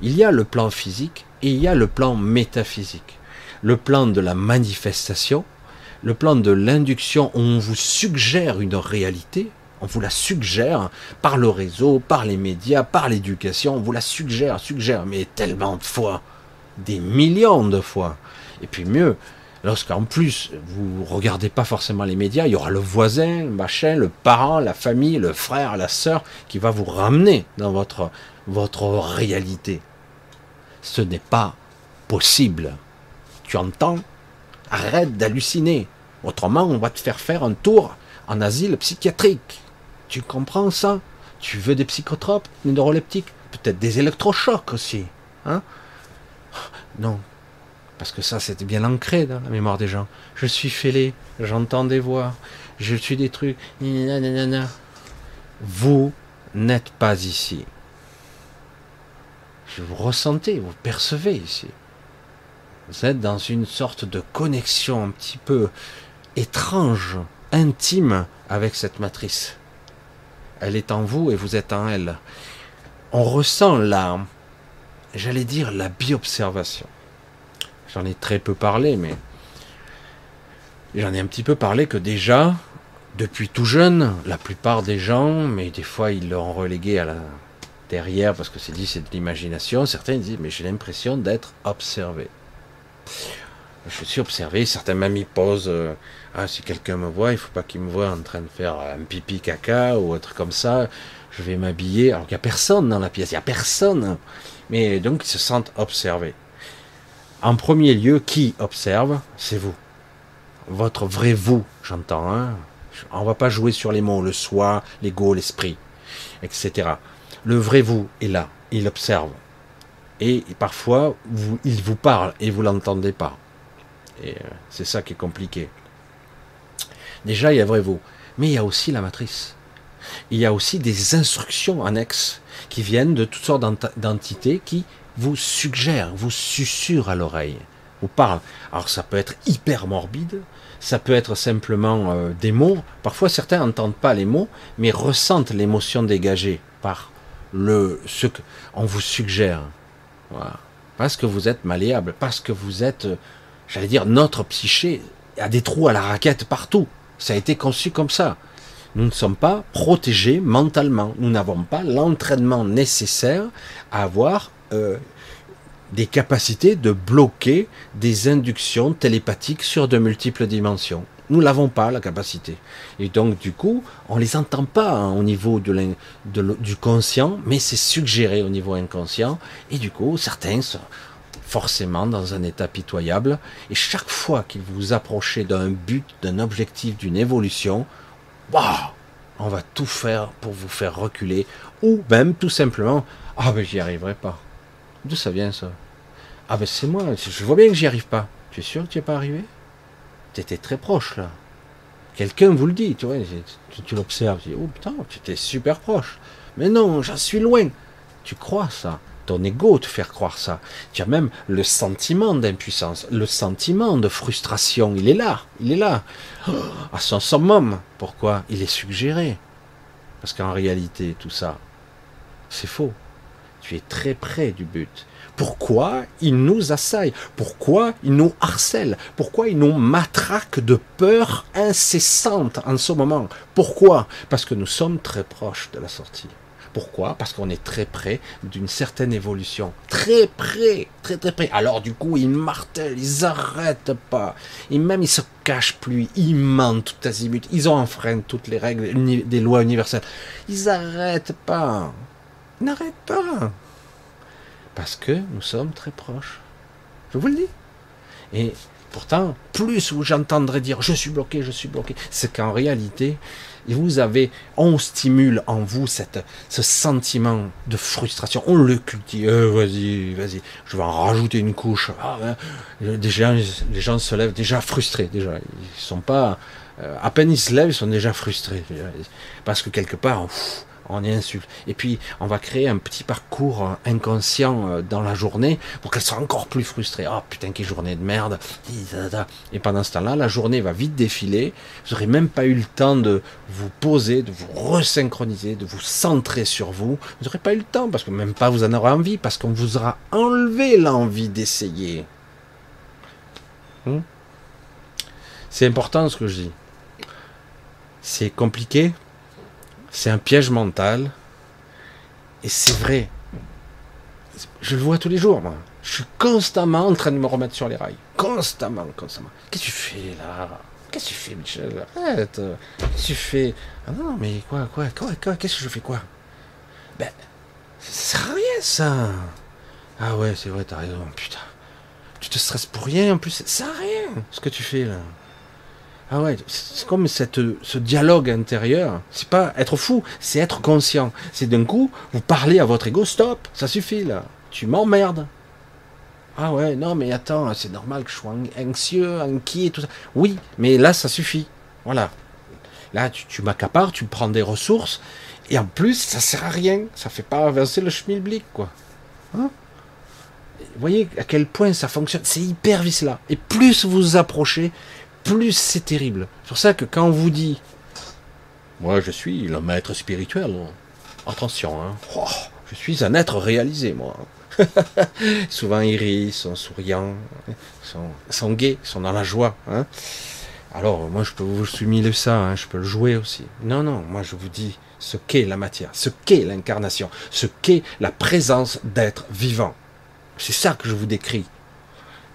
Il y a le plan physique et il y a le plan métaphysique. Le plan de la manifestation, le plan de l'induction on vous suggère une réalité, on vous la suggère par le réseau, par les médias, par l'éducation, on vous la suggère, suggère, mais tellement de fois, des millions de fois. Et puis mieux, Lorsqu'en plus, vous regardez pas forcément les médias, il y aura le voisin, le machin, le parent, la famille, le frère, la sœur, qui va vous ramener dans votre réalité. Ce n'est pas possible. Tu entends? Arrête d'halluciner. Autrement, on va te faire faire un tour en asile psychiatrique. Tu comprends ça? Tu veux des psychotropes, des neuroleptiques, peut-être des électrochocs aussi. Hein? Non, parce que ça c'était bien ancré dans la mémoire des gens. Je suis fêlé, j'entends des voix, je suis des trucs, Vous n'êtes pas ici. Vous ressentez, vous percevez ici. Vous êtes dans une sorte de connexion un petit peu étrange, intime avec cette matrice. Elle est en vous et vous êtes en elle. On ressent la, j'allais dire, la biobservation. J'en ai très peu parlé, mais j'en ai un petit peu parlé que déjà, depuis tout jeune, la plupart des gens, mais des fois ils l'ont relégué à la derrière parce que c'est dit c'est de l'imagination, certains disent mais j'ai l'impression d'être observé. Je suis observé, certains même y posent euh, ah si quelqu'un me voit, il faut pas qu'il me voit en train de faire un pipi caca ou autre comme ça, je vais m'habiller alors qu'il n'y a personne dans la pièce, il n'y a personne. Mais donc ils se sentent observés. En premier lieu, qui observe C'est vous. Votre vrai vous, j'entends. Hein On va pas jouer sur les mots, le soi, l'ego, l'esprit, etc. Le vrai vous est là, il observe. Et parfois, il vous parle et vous l'entendez pas. Et euh, c'est ça qui est compliqué. Déjà, il y a vrai vous. Mais il y a aussi la matrice. Il y a aussi des instructions annexes qui viennent de toutes sortes d'entités qui vous suggère, vous susurre à l'oreille, vous parle. Alors ça peut être hyper morbide, ça peut être simplement euh, des mots. Parfois certains n'entendent pas les mots, mais ressentent l'émotion dégagée par le ce qu'on vous suggère. Parce que vous êtes malléable, parce que vous êtes, euh, j'allais dire, notre psyché a des trous à la raquette partout. Ça a été conçu comme ça. Nous ne sommes pas protégés mentalement. Nous n'avons pas l'entraînement nécessaire à avoir euh, des capacités de bloquer des inductions télépathiques sur de multiples dimensions. Nous l'avons pas, la capacité. Et donc, du coup, on les entend pas hein, au niveau du conscient, mais c'est suggéré au niveau inconscient. Et du coup, certains sont forcément dans un état pitoyable. Et chaque fois qu'ils vous approchez d'un but, d'un objectif, d'une évolution, waouh, on va tout faire pour vous faire reculer. Ou même, tout simplement, ah ben j'y arriverai pas. D'où ça vient ça? Ah ben c'est moi, je vois bien que j'y arrive pas. Tu es sûr que tu n'es pas arrivé? Tu étais très proche là. Quelqu'un vous le dit, tu vois, tu, l'observes, tu dis, oh putain, tu étais super proche. Mais non, j'en suis loin. Tu crois ça. Ton ego te faire croire ça. Tu as même le sentiment d'impuissance, le sentiment de frustration. Il est là, il est là. [gasps] à son summum. Pourquoi? Il est suggéré. Parce qu'en réalité, tout ça, c'est faux. Tu es très près du but. Pourquoi ils nous assaillent Pourquoi ils nous harcèlent Pourquoi ils nous matraquent de peur incessante en ce moment? Pourquoi? Parce que nous sommes très proches de la sortie. Pourquoi? Parce qu'on est très près d'une certaine évolution. Très près, très très près. Alors du coup, ils martèlent, ils arrêtent pas. Et même ils se cachent plus, ils mentent tout azimut. Ils enfreint toutes les règles des lois universelles. Ils arrêtent pas. Ils n'arrêtent pas. Parce que nous sommes très proches. Je vous le dis. Et pourtant, plus où j'entendrai dire je suis bloqué, je suis bloqué, c'est qu'en réalité, vous avez, on stimule en vous ce sentiment de frustration. On le cultive. Euh, vas-y, vas-y, je vais en rajouter une couche. Ah, déjà, les gens se lèvent déjà frustrés. Déjà, ils sont pas. Euh, à peine ils se lèvent, ils sont déjà frustrés. Parce que quelque part, on y insulte. Et puis, on va créer un petit parcours euh, inconscient euh, dans la journée pour qu'elle soit encore plus frustrée. Oh putain, quelle journée de merde. Et pendant ce temps-là, la journée va vite défiler. Vous n'aurez même pas eu le temps de vous poser, de vous resynchroniser, de vous centrer sur vous. Vous n'aurez pas eu le temps parce que même pas vous en aurez envie, parce qu'on vous aura enlevé l'envie d'essayer. Hmm? C'est important ce que je dis. C'est compliqué c'est un piège mental. Et c'est vrai. Je le vois tous les jours, moi. Je suis constamment en train de me remettre sur les rails. Constamment, constamment. Qu'est-ce que tu fais là? Qu'est-ce que tu fais, Michel? Arrête. Qu'est-ce que tu fais? Ah non, mais quoi, quoi, quoi, quoi? Qu'est-ce que je fais quoi? Ben, ça sert à rien, ça. Ah ouais, c'est vrai, t'as raison, putain. Tu te stresses pour rien, en plus, ça sert à rien, ce que tu fais là. Ah ouais, c'est comme cette, ce dialogue intérieur. C'est pas être fou, c'est être conscient. C'est d'un coup, vous parlez à votre ego, stop, ça suffit là. Tu m'emmerdes. Ah ouais, non mais attends, c'est normal que je sois anxieux, inquiet, tout ça. Oui, mais là ça suffit. Voilà. Là tu, m'accapares, tu prends des ressources, et en plus ça sert à rien. Ça fait pas avancer le schmilblick quoi. Hein? Vous voyez à quel point ça fonctionne? C'est hyper vice là. Et plus vous approchez, plus c'est terrible. C'est pour ça que quand on vous dit, moi je suis le maître spirituel, attention, hein. je suis un être réalisé, moi. [laughs] Souvent ils rient, sont souriants, sont, sont sont dans la joie. Hein. Alors moi je peux vous simuler ça, hein, je peux le jouer aussi. Non, non, moi je vous dis ce qu'est la matière, ce qu'est l'incarnation, ce qu'est la présence d'être vivant. C'est ça que je vous décris.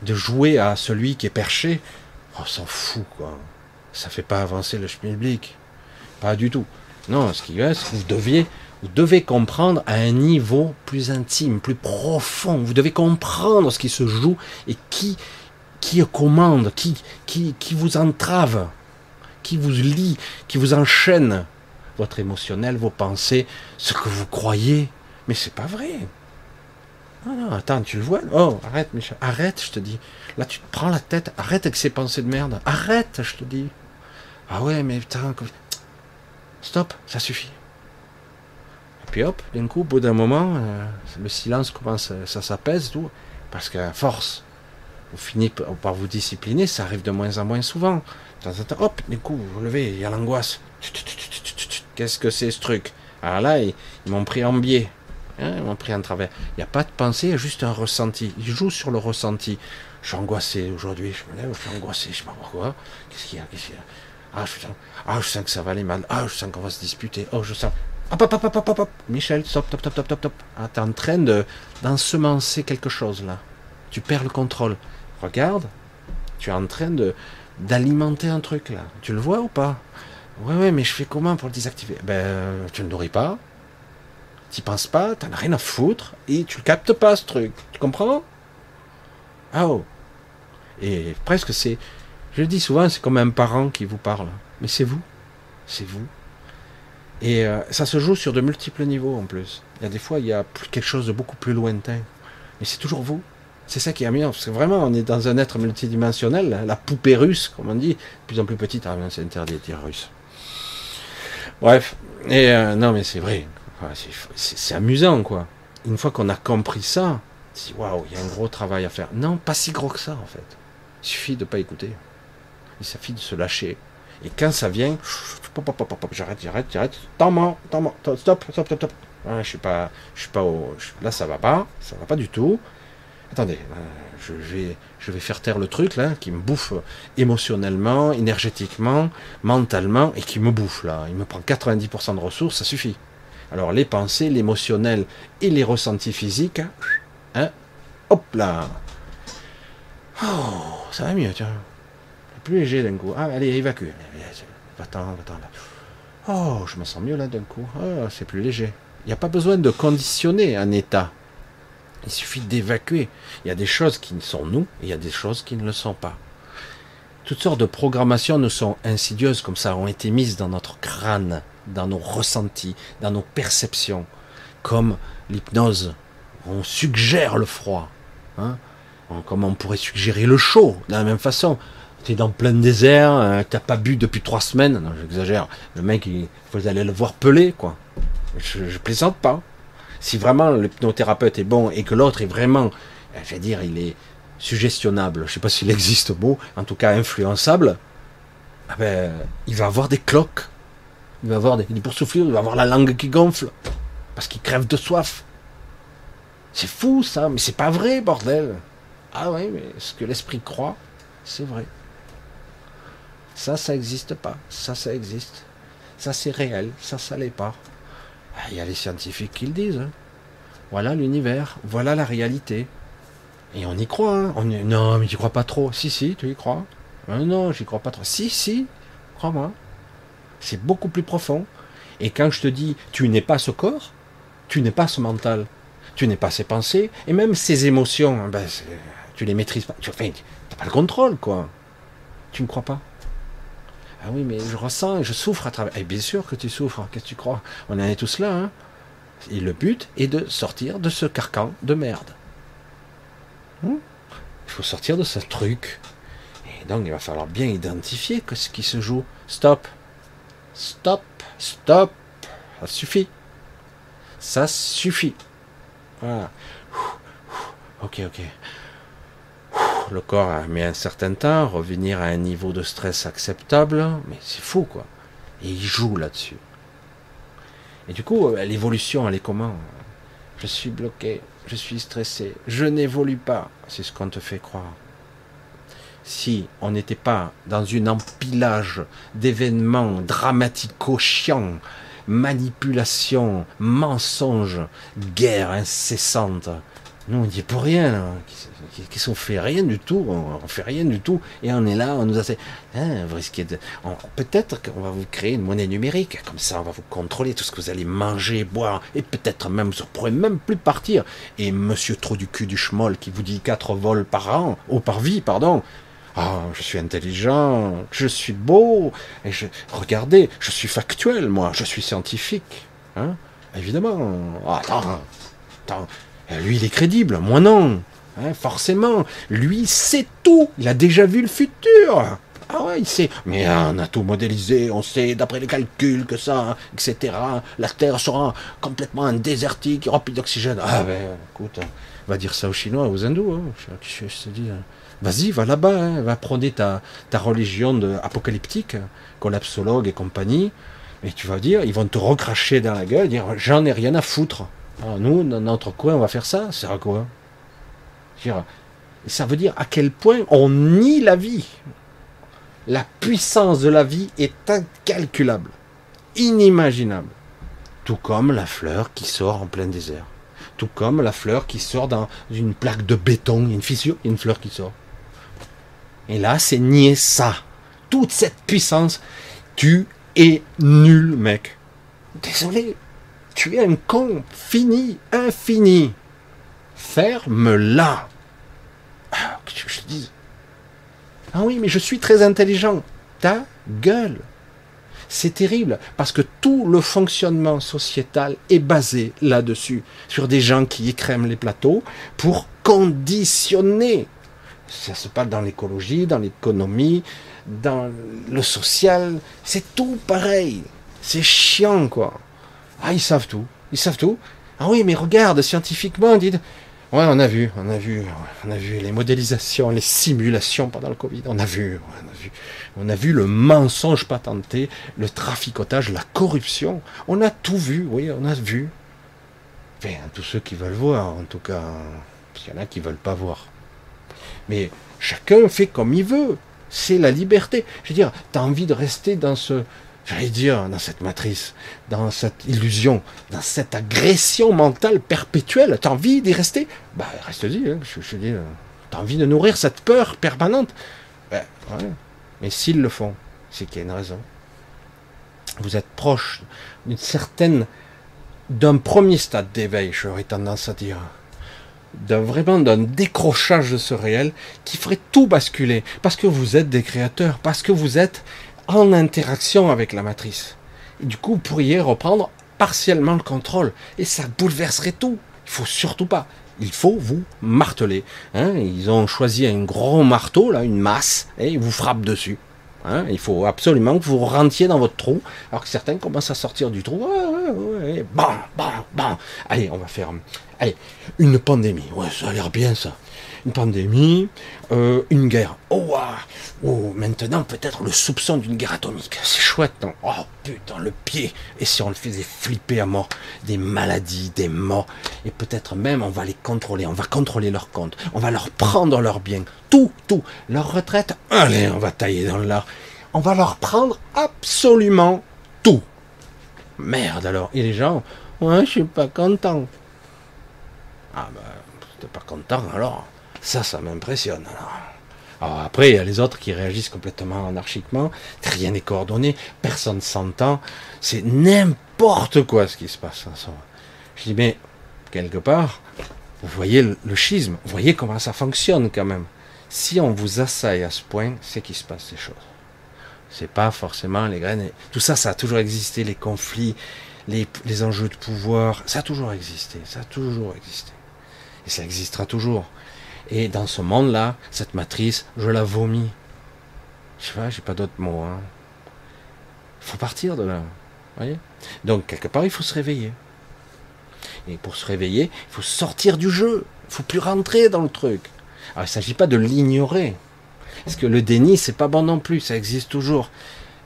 De jouer à celui qui est perché, on s'en fout, quoi. Ça fait pas avancer le schmilblick. Pas du tout. Non, ce qui est, vous deviez, vous devez comprendre à un niveau plus intime, plus profond. Vous devez comprendre ce qui se joue et qui, qui commande, qui, qui, qui vous entrave, qui vous lie, qui vous enchaîne. Votre émotionnel, vos pensées, ce que vous croyez. Mais c'est pas vrai. Non, non, attends, tu le vois Oh, arrête, Michel. Arrête, je te dis. Là, tu te prends la tête. Arrête avec ces pensées de merde. Arrête, je te dis. Ah ouais, mais putain. Stop, ça suffit. Et puis hop, d'un coup, au bout d'un moment, euh, le silence commence, ça s'apaise, tout. Parce qu'à force, vous finissez par vous discipliner, ça arrive de moins en moins souvent. Hop, d'un coup, vous vous levez, il y a l'angoisse. Qu'est-ce que c'est ce truc? Alors là, ils m'ont pris en biais. Hein, ils m'ont pris en travers. Il n'y a pas de pensée, il y a juste un ressenti. Ils jouent sur le ressenti. Je suis angoissé aujourd'hui, je me lève, je suis angoissé, je sais pas pourquoi. Qu'est-ce qu'il y a, Qu'est-ce qu'il y a? Ah je, sens, ah, je sens que ça va aller mal. Ah, je sens qu'on va se disputer. Oh, je sens. Hop, hop, hop, hop, hop, hop. Michel, stop, stop, stop, stop, stop, stop. Ah, t'es en train de d'ensemencer quelque chose là. Tu perds le contrôle. Regarde, tu es en train de d'alimenter un truc là. Tu le vois ou pas? Ouais, ouais, mais je fais comment pour le désactiver? Ben, tu ne nourris pas. Tu penses pas, t'en as rien à foutre et tu le captes pas ce truc. Tu comprends? Ah oh. Et presque c'est, je le dis souvent, c'est comme un parent qui vous parle. Mais c'est vous, c'est vous. Et euh, ça se joue sur de multiples niveaux en plus. Il y a des fois, il y a quelque chose de beaucoup plus lointain. Mais c'est toujours vous. C'est ça qui est amusant, parce que vraiment, on est dans un être multidimensionnel, la poupée russe, comme on dit, de plus en plus petite, ah, c'est interdit de dire russe. Bref, et euh, non, mais c'est vrai, c'est amusant, quoi. Une fois qu'on a compris ça, waouh, il y a un gros travail à faire. Non, pas si gros que ça, en fait. Il suffit de pas écouter. Il suffit de se lâcher. Et quand ça vient, j'arrête, j'arrête, j'arrête, tant mort, tant mort, stop, stop, stop, stop. je suis pas, je suis pas au, là ça va pas, ça va pas du tout. Attendez, euh, je vais, je vais faire taire le truc là, qui me bouffe émotionnellement, énergétiquement, mentalement, et qui me bouffe là. Il me prend 90% de ressources, ça suffit. Alors les pensées, l'émotionnel et les ressentis physiques, hein, hop là. Oh, ça va mieux, tiens. Plus léger d'un coup. Ah, allez, évacue. Va-t'en, va-t'en. Oh, je me sens mieux là d'un coup. Oh, c'est plus léger. Il n'y a pas besoin de conditionner un état. Il suffit d'évacuer. Il y a des choses qui sont nous et il y a des choses qui ne le sont pas. Toutes sortes de programmations nous sont insidieuses comme ça, ont été mises dans notre crâne, dans nos ressentis, dans nos perceptions. Comme l'hypnose. On suggère le froid. Hein comme on pourrait suggérer le chaud, de la même façon. Tu es dans plein désert, hein, t'as pas bu depuis trois semaines. Non, j'exagère. Le mec, il, faut aller le voir peler, quoi. Je, je plaisante pas si vraiment l'hypnothérapeute est bon et que l'autre est vraiment, euh, je vais dire, il est suggestionnable, je sais pas s'il existe mot, en tout cas influençable, ah ben, il va avoir des cloques, il va avoir des, des il va avoir la langue qui gonfle, parce qu'il crève de soif. C'est fou ça, mais c'est pas vrai, bordel. Ah oui, mais ce que l'esprit croit, c'est vrai. Ça, ça n'existe pas. Ça, ça existe. Ça, c'est réel. Ça, ça l'est pas. Ah, il y a les scientifiques qui le disent. Hein. Voilà l'univers, voilà la réalité. Et on y croit. Hein. On Non, mais tu crois pas trop. Si, si, tu y crois. Ah, non, j'y crois pas trop. Si, si, crois-moi. C'est beaucoup plus profond. Et quand je te dis, tu n'es pas ce corps, tu n'es pas ce mental, tu n'es pas ces pensées, et même ces émotions, hein, ben, tu les maîtrises pas. Tu n'as pas le contrôle, quoi. Tu ne crois pas ah oui, mais je ressens, je souffre à travers. Et bien sûr que tu souffres, qu'est-ce que tu crois? On en est tous là, hein Et le but est de sortir de ce carcan de merde. Hmm il faut sortir de ce truc. Et donc il va falloir bien identifier ce qui se joue. Stop. Stop. Stop. Ça suffit. Ça suffit. Voilà. Ok, ok le corps met un certain temps revenir à un niveau de stress acceptable, mais c'est fou quoi. Et il joue là-dessus. Et du coup, euh, l'évolution, elle est comment? Je suis bloqué, je suis stressé, je n'évolue pas. C'est ce qu'on te fait croire. Si on n'était pas dans un empilage d'événements dramatico-chiants, manipulation, mensonges, guerre incessante, nous on dit pour rien. Qu'est-ce qu'on fait Rien du tout. On, fait rien du tout. Et on est là, on nous a dit, hein, vous risquez de. Peut-être qu'on va vous créer une monnaie numérique. Comme ça, on va vous contrôler tout ce que vous allez manger, boire. Et peut-être même, vous ne pourrez même plus partir. Et monsieur trop du cul du schmoll qui vous dit 4 vols par an, ou par vie, pardon. Ah, je suis intelligent, je suis beau, et je, regardez, je suis factuel, moi, je suis scientifique. Hein Évidemment. Ah, attends, attends, lui, il est crédible, moi non. Hein, forcément, lui sait tout. Il a déjà vu le futur. Ah ouais, il sait. Mais on a tout modélisé, on sait d'après les calculs que ça, etc. La Terre sera complètement désertique, rempli d'oxygène. Ah ben, écoute, on va dire ça aux Chinois, aux Hindous. Hein. Je, te dis, hein. Vas-y, va là-bas, hein. va prendre ta, religion de, apocalyptique, collapsologue et compagnie. Et tu vas dire, ils vont te recracher dans la gueule, dire j'en ai rien à foutre. Alors nous, dans notre coin, on va faire ça, c'est à quoi? Ça veut dire à quel point on nie la vie. La puissance de la vie est incalculable, inimaginable. Tout comme la fleur qui sort en plein désert. Tout comme la fleur qui sort dans une plaque de béton, une fissure, une fleur qui sort. Et là, c'est nier ça. Toute cette puissance, tu es nul, mec. Désolé, tu es un con, fini, infini. Ferme-la. Ah, que je te Ah oui, mais je suis très intelligent. Ta gueule. C'est terrible parce que tout le fonctionnement sociétal est basé là-dessus, sur des gens qui écrèment les plateaux pour conditionner. Ça se passe dans l'écologie, dans l'économie, dans le social, c'est tout pareil. C'est chiant, quoi. Ah, ils savent tout. Ils savent tout. Ah oui, mais regarde, scientifiquement, dit. Ouais, on a vu, on a vu, on a vu les modélisations, les simulations pendant le Covid. On a vu, on a vu, on a vu le mensonge patenté, le traficotage, la corruption. On a tout vu, oui, on a vu. Enfin, tous ceux qui veulent voir, en tout cas, il y en a qui veulent pas voir. Mais chacun fait comme il veut. C'est la liberté. Je veux dire, tu as envie de rester dans ce, j'allais dire, dans cette matrice, dans cette illusion, dans cette agression mentale perpétuelle. Tu as envie d'y rester? Bah, reste-y. Hein, je, je dis, euh, tu as envie de nourrir cette peur permanente? Ben, Mais s'ils le font, c'est qu'il y a une raison. Vous êtes proche d'une certaine, d'un premier stade d'éveil, j'aurais tendance à dire d'un vraiment d'un décrochage de ce réel qui ferait tout basculer parce que vous êtes des créateurs, parce que vous êtes en interaction avec la matrice. Et du coup, vous pourriez reprendre partiellement le contrôle et ça bouleverserait tout. Il faut surtout pas. Il faut vous marteler. Hein. ils ont choisi un gros marteau, là, une masse, et ils vous frappent dessus. Hein. il faut absolument que vous rentiez dans votre trou, alors que certains commencent à sortir du trou. Ouais, bam, bam. Allez, on va faire Allez, une pandémie. Ouais, ça a l'air bien ça. Une pandémie, euh, une guerre. Oh, oh, maintenant peut-être le soupçon d'une guerre atomique. C'est chouette, non Oh putain, le pied. Et si on le faisait flipper à mort Des maladies, des morts. Et peut-être même on va les contrôler. On va contrôler leur compte. On va leur prendre leurs biens. Tout, tout. Leur retraite, allez, on va tailler dans l'art. On va leur prendre absolument tout. Merde alors. Et les gens, ouais, je suis pas content. Ah ben, t'es pas content alors Ça, ça m'impressionne alors. après, il y a les autres qui réagissent complètement anarchiquement, rien n'est coordonné, personne s'entend, c'est n'importe quoi ce qui se passe. Je dis, mais quelque part, vous voyez le, schisme, vous voyez comment ça fonctionne quand même. Si on vous assaille à ce point, c'est qu'il se passe ces choses. C'est pas forcément les graines. Tout ça, ça a toujours existé, les conflits, les, les enjeux de pouvoir, ça a toujours existé, ça a toujours existé. Et ça existera toujours. Et dans ce monde-là, cette matrice, je la vomis. Je sais pas, j'ai pas d'autres mots. Hein. Il faut partir de là. Voyez Donc, quelque part, il faut se réveiller. Et pour se réveiller, il faut sortir du jeu. Il faut plus rentrer dans le truc. Alors, il ne s'agit pas de l'ignorer. Parce que le déni, c'est pas bon non plus. Ça existe toujours.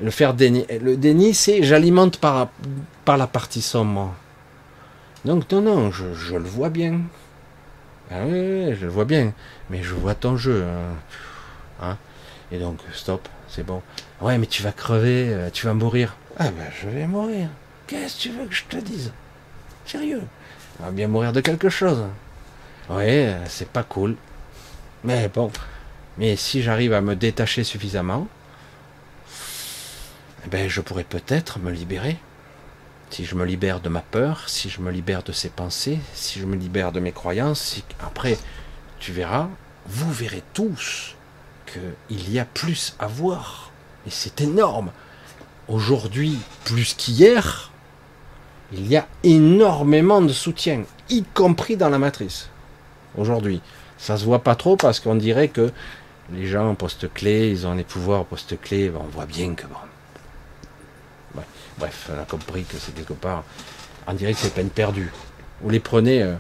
Le faire déni, le déni, c'est j'alimente par, par la partie sombre. Donc, non, non, je le vois bien. Ah oui, je le vois bien, mais je vois ton jeu. Hein. hein. Et donc, stop, c'est bon. Ouais, mais tu vas crever, euh, tu vas mourir. Ah ben, je vais mourir. Qu'est-ce que tu veux que je te dise? Sérieux? On va bien mourir de quelque chose. Ouais, euh, c'est pas cool. Mais bon, mais si j'arrive à me détacher suffisamment, eh ben, je pourrais peut-être me libérer si je me libère de ma peur, si je me libère de ces pensées, si je me libère de mes croyances, après, tu verras, vous verrez tous qu'il y a plus à voir. Et c'est énorme. Aujourd'hui, plus qu'hier, il y a énormément de soutien, y compris dans la matrice. Aujourd'hui. Ça se voit pas trop parce qu'on dirait que les gens poste clé, ils ont les pouvoirs poste clé, on voit bien que bon, Bref, on a compris que c'est quelque part, on dirait que c'est peine perdue. Vous les prenez euh,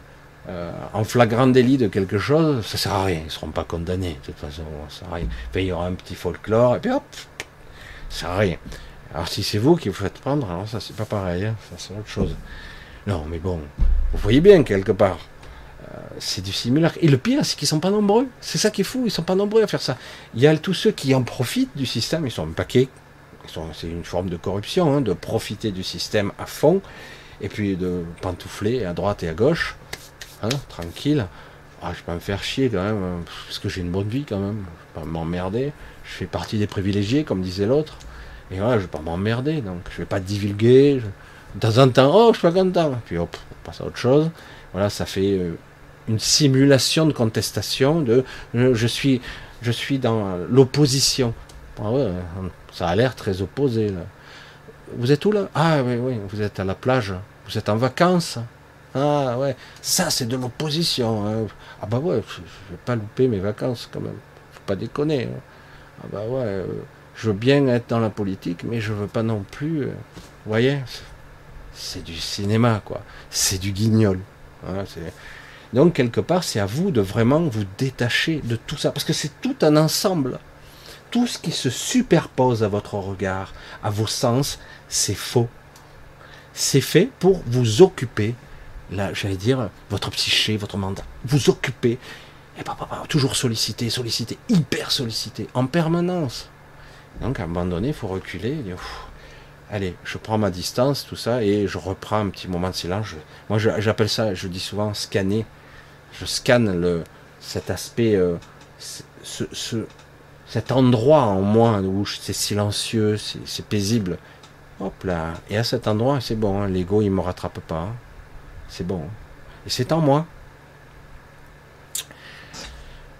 euh, en flagrant délit de quelque chose, ça sert à rien, ils ne seront pas condamnés, de toute façon, ça sert à rien. il y aura un petit folklore, et puis hop, ça sert à rien. Alors si c'est vous qui vous faites prendre, alors ça c'est pas pareil, hein, ça c'est autre chose. Non, mais bon, vous voyez bien quelque part, c'est du simulacre. Et le pire, c'est qu'ils sont pas nombreux. C'est ça qui est fou, ils sont pas nombreux à faire ça. Il y a tous ceux qui en profitent du système, ils sont un paquet. C'est une forme de corruption, hein, de profiter du système à fond, et puis de pantoufler à droite et à gauche, hein, tranquille. Ah, je vais pas me faire chier quand même, parce que j'ai une bonne vie quand même. Je vais pas m'emmerder. Je fais partie des privilégiés, comme disait l'autre. Et voilà, je vais pas m'emmerder, donc je vais pas divulguer. De temps en temps, oh, je suis pas content. Puis hop, on passe à autre chose. Voilà, ça fait euh, une simulation de contestation, de je, suis, je suis dans l'opposition. Ah ça a l'air très opposé. Vous êtes où là? Ah oui, oui, vous êtes à la plage. Vous êtes en vacances. Ah ouais, ça c'est de l'opposition. Hein. Ah bah ouais, je, ne vais pas louper mes vacances quand même. Faut pas déconner. Hein. Ah bah ouais, euh, je veux bien être dans la politique, mais je veux pas non plus. Euh, voyez, c'est du cinéma quoi. C'est du guignol. Hein, donc quelque part, c'est à vous de vraiment vous détacher de tout ça, parce que c'est tout un ensemble. Tout ce qui se superpose à votre regard, à vos sens, c'est faux. C'est fait pour vous occuper, là, j'allais dire, votre psyché, votre mandat. Vous occuper, et pas, toujours sollicité, sollicité, hyper sollicité, en permanence. Donc à un moment donné, il faut reculer allez, je prends ma distance, tout ça, et je reprends un petit moment de silence. moi, j'appelle ça, je dis souvent, scanner je scanne le, cet aspect, euh, ce, cet endroit en moi où c'est silencieux, c'est paisible. Hop là, et à cet endroit, c'est bon, hein, l'ego il me rattrape pas. Hein. C'est bon. Et c'est en moi.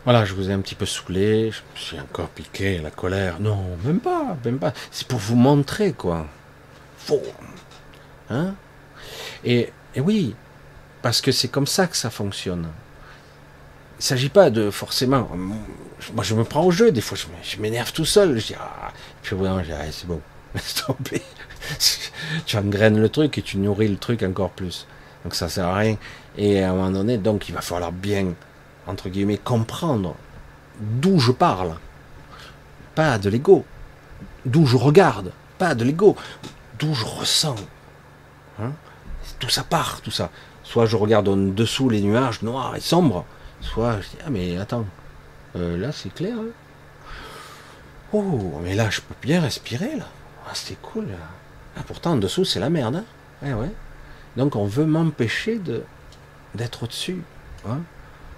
Voilà, je vous ai un petit peu saoulé, je me suis encore piqué, la colère. Non, même pas, même pas. C'est pour vous montrer, quoi. Faux. Hein? Et oui, parce que c'est comme ça que ça fonctionne. Il ne s'agit pas de forcément. Moi, je me prends au jeu, des fois, je m'énerve tout seul. Je dis, ah, puis vraiment, ah, c'est bon, [laughs] laisse tomber. [laughs] tu engraines le truc et tu nourris le truc encore plus. Donc, ça sert à rien. Et à un moment donné, donc, il va falloir bien, entre guillemets, comprendre d'où je parle. Pas de l'ego. D'où je regarde. Pas de l'ego. D'où je ressens. Hein? Tout ça part, tout ça. Soit je regarde en dessous les nuages noirs et sombres, soit je dis ah mais attends, euh, là c'est clair. Hein. oh mais là je peux bien respirer là. Ah, c'est cool. Ah, pourtant en dessous c'est la merde. Hein. Eh ouais. Donc on veut m'empêcher d'être au-dessus. Hein.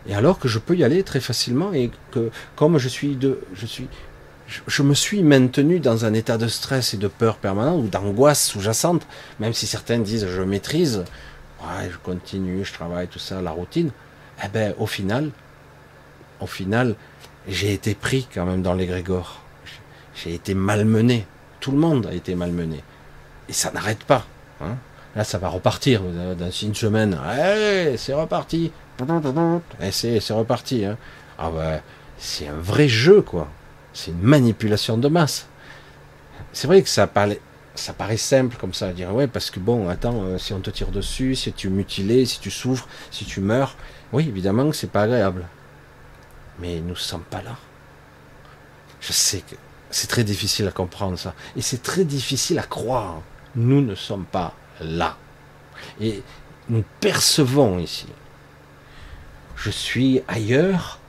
et alors que je peux y aller très facilement et que comme je suis de je suis je, me suis maintenu dans un état de stress et de peur permanent ou d'angoisse sous-jacente, même si certains disent je maîtrise, je continue, je travaille, tout ça, la routine. Eh ben, au final, au final, j'ai été pris quand même dans l'égrégore. J'ai été malmené. Tout le monde a été malmené. Et ça n'arrête pas. Hein. Là, ça va repartir dans une semaine. C'est reparti. Et c'est reparti. Hein. Ah ben, c'est un vrai jeu, quoi. C'est une manipulation de masse. C'est vrai que ça parlait, ça paraît simple comme ça, à dire ouais, parce que bon, attends, euh, si on te tire dessus, si tu es mutilé, si tu souffres, si tu meurs, oui, évidemment que c'est pas agréable. Mais nous ne sommes pas là. Je sais que c'est très difficile à comprendre ça. Et c'est très difficile à croire. Nous ne sommes pas là. Et nous percevons ici. Je suis ailleurs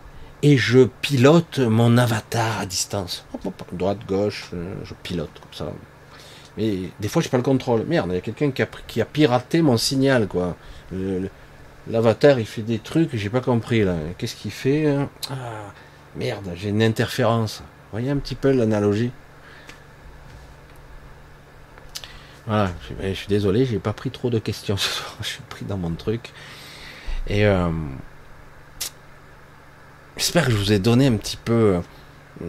et je pilote mon avatar à distance. Droite, gauche, euh, je pilote comme ça. Mais des fois, je n'ai pas le contrôle. Merde, il y a quelqu'un qui a, piraté mon signal, quoi. L'avatar, il fait des trucs j'ai pas compris, là. Qu'est-ce qu'il fait hein Ah, merde, j'ai une interférence. Voyez un petit peu l'analogie Voilà, je, suis désolé, j'ai pas pris trop de questions [laughs] ce soir. Je suis pris dans mon truc. Et euh, j'espère que je vous ai donné un petit peu euh,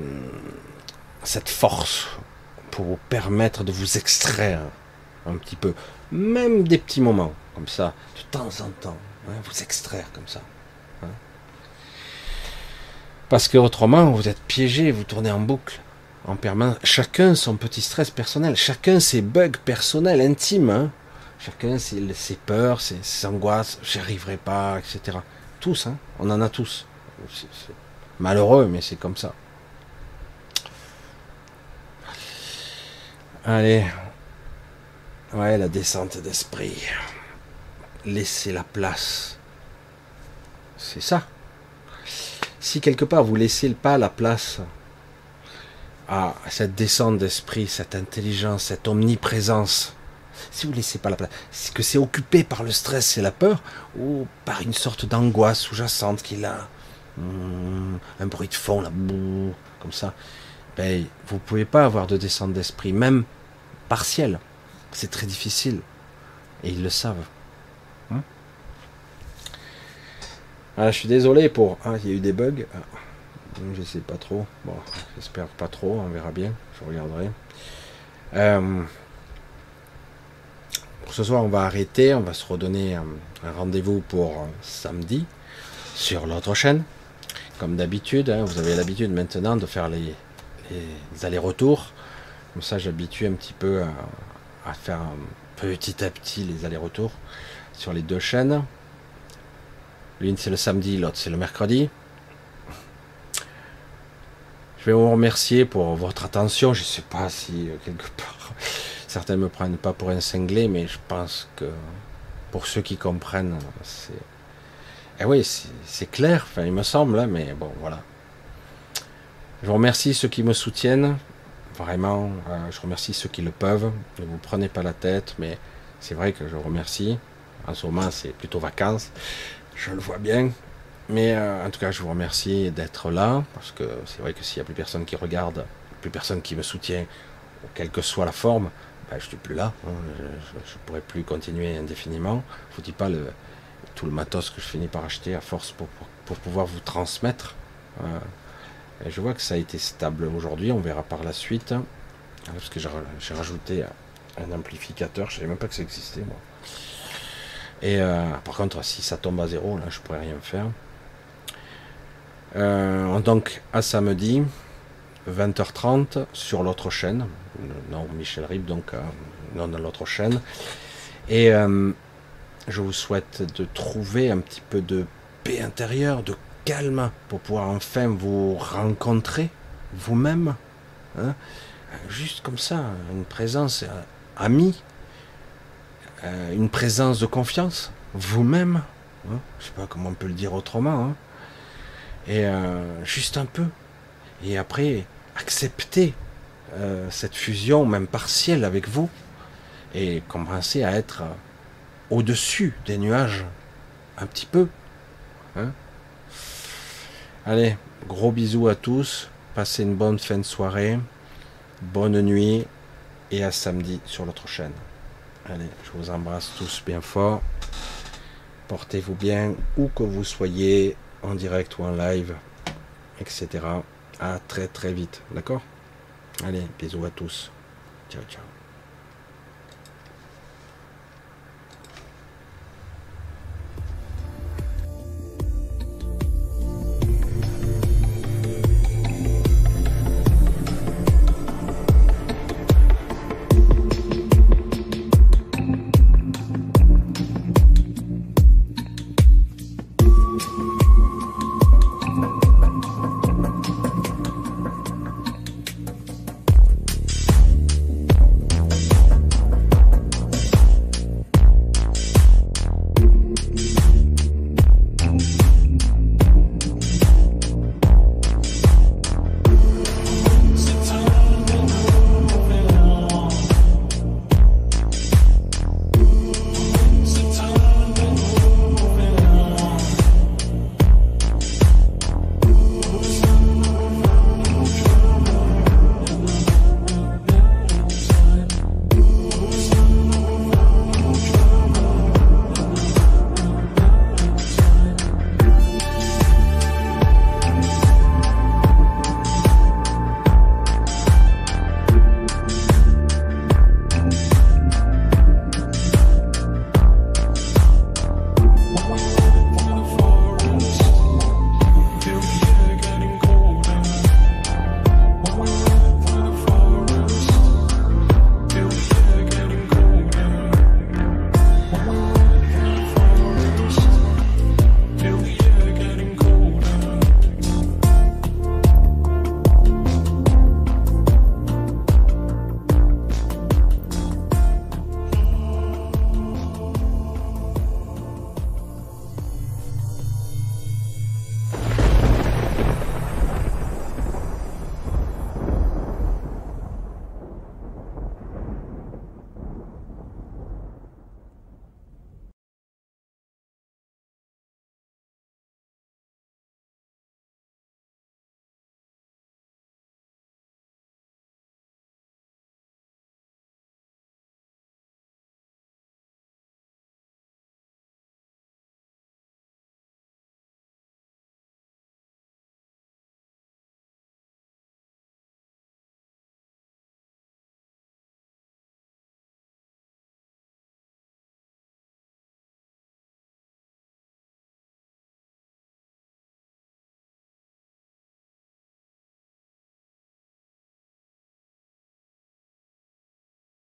cette force pour vous permettre de vous extraire un petit peu, même des petits moments comme ça, de temps en temps, hein, vous extraire comme ça. Hein. Parce que autrement, vous êtes piégé, vous tournez en boucle, en permanence. Chacun son petit stress personnel, chacun ses bugs personnels, intimes. Hein. Chacun ses, ses, peurs, ses, angoisses, j'y arriverai pas, etc. Tous, on en a tous. Malheureux, mais c'est comme ça. Allez. Ouais, la descente d'esprit. Laissez la place c'est ça. Si quelque part vous laissez pas la place à cette descente d'esprit, cette intelligence, cette omniprésence, si vous laissez pas la place, c'est que c'est occupé par le stress et la peur, ou par une sorte d'angoisse sous-jacente qu'il a, hmm, un bruit de fond comme ça, ben, vous pouvez pas avoir de descente d'esprit, même partielle. C'est très difficile. Et ils le savent. Hein ah, je suis désolé pour. Ah, il y a eu des bugs. Ah, je sais pas trop. Bon, j'espère pas trop. On verra bien. Je regarderai. Euh, pour ce soir, on va arrêter. On va se redonner un, rendez-vous pour euh, samedi sur l'autre chaîne. Comme d'habitude, hein, vous avez l'habitude maintenant de faire les, allers-retours. Comme ça, j'habitue un petit peu à, faire petit à petit les allers-retours sur les deux chaînes. L'une c'est le samedi, l'autre c'est le mercredi. Je vais vous remercier pour votre attention. Je ne sais pas si euh, quelque [laughs] part certains me prennent pas pour un cinglé, mais je pense que pour ceux qui comprennent, c'est. Eh oui, c'est clair, enfin, il me semble, hein, mais bon, voilà. Je vous remercie ceux qui me soutiennent. Vraiment, euh, je remercie ceux qui le peuvent. Ne vous prenez pas la tête, mais c'est vrai que je vous remercie. En ce moment, c'est plutôt vacances. Je le vois bien. Mais euh, en tout cas, je vous remercie d'être là, parce que c'est vrai que s'il n'y a plus personne qui regarde, plus personne qui me soutient, quelle que soit la forme, ben, je ne suis plus là. Hein. je ne pourrais plus continuer indéfiniment. Je ne vous dis pas tout le matos que je finis par acheter à force pour, pouvoir vous transmettre. Euh, je vois que ça a été stable aujourd'hui, on verra par la suite. Hein, parce que j'ai rajouté un amplificateur, je ne savais même pas que ça existait moi. Et euh, par contre, si ça tombe à zéro, là je pourrais rien faire. Euh, donc à samedi, 20h30 sur l'autre chaîne. Non, Michel Rib, donc euh, non dans l'autre chaîne. Et je vous souhaite de trouver un petit peu de paix intérieure, de calme pour pouvoir enfin vous rencontrer vous-même. Hein. Juste comme ça, une présence amie, euh, une présence de confiance, vous-même. Hein. Je sais pas comment on peut le dire autrement. Hein. Et euh, juste un peu. Et après, accepter cette fusion, même partielle avec vous, et commencer à être au-dessus des nuages, un petit peu. Hein Allez, gros bisous à tous. Passez une bonne fin de soirée. Bonne nuit. Et à samedi sur l'autre chaîne. Allez, je vous embrasse tous bien fort. Portez-vous bien où que vous soyez, en direct ou en live, etc. À très très vite. D'accord? Allez, bisous à tous. Ciao, ciao.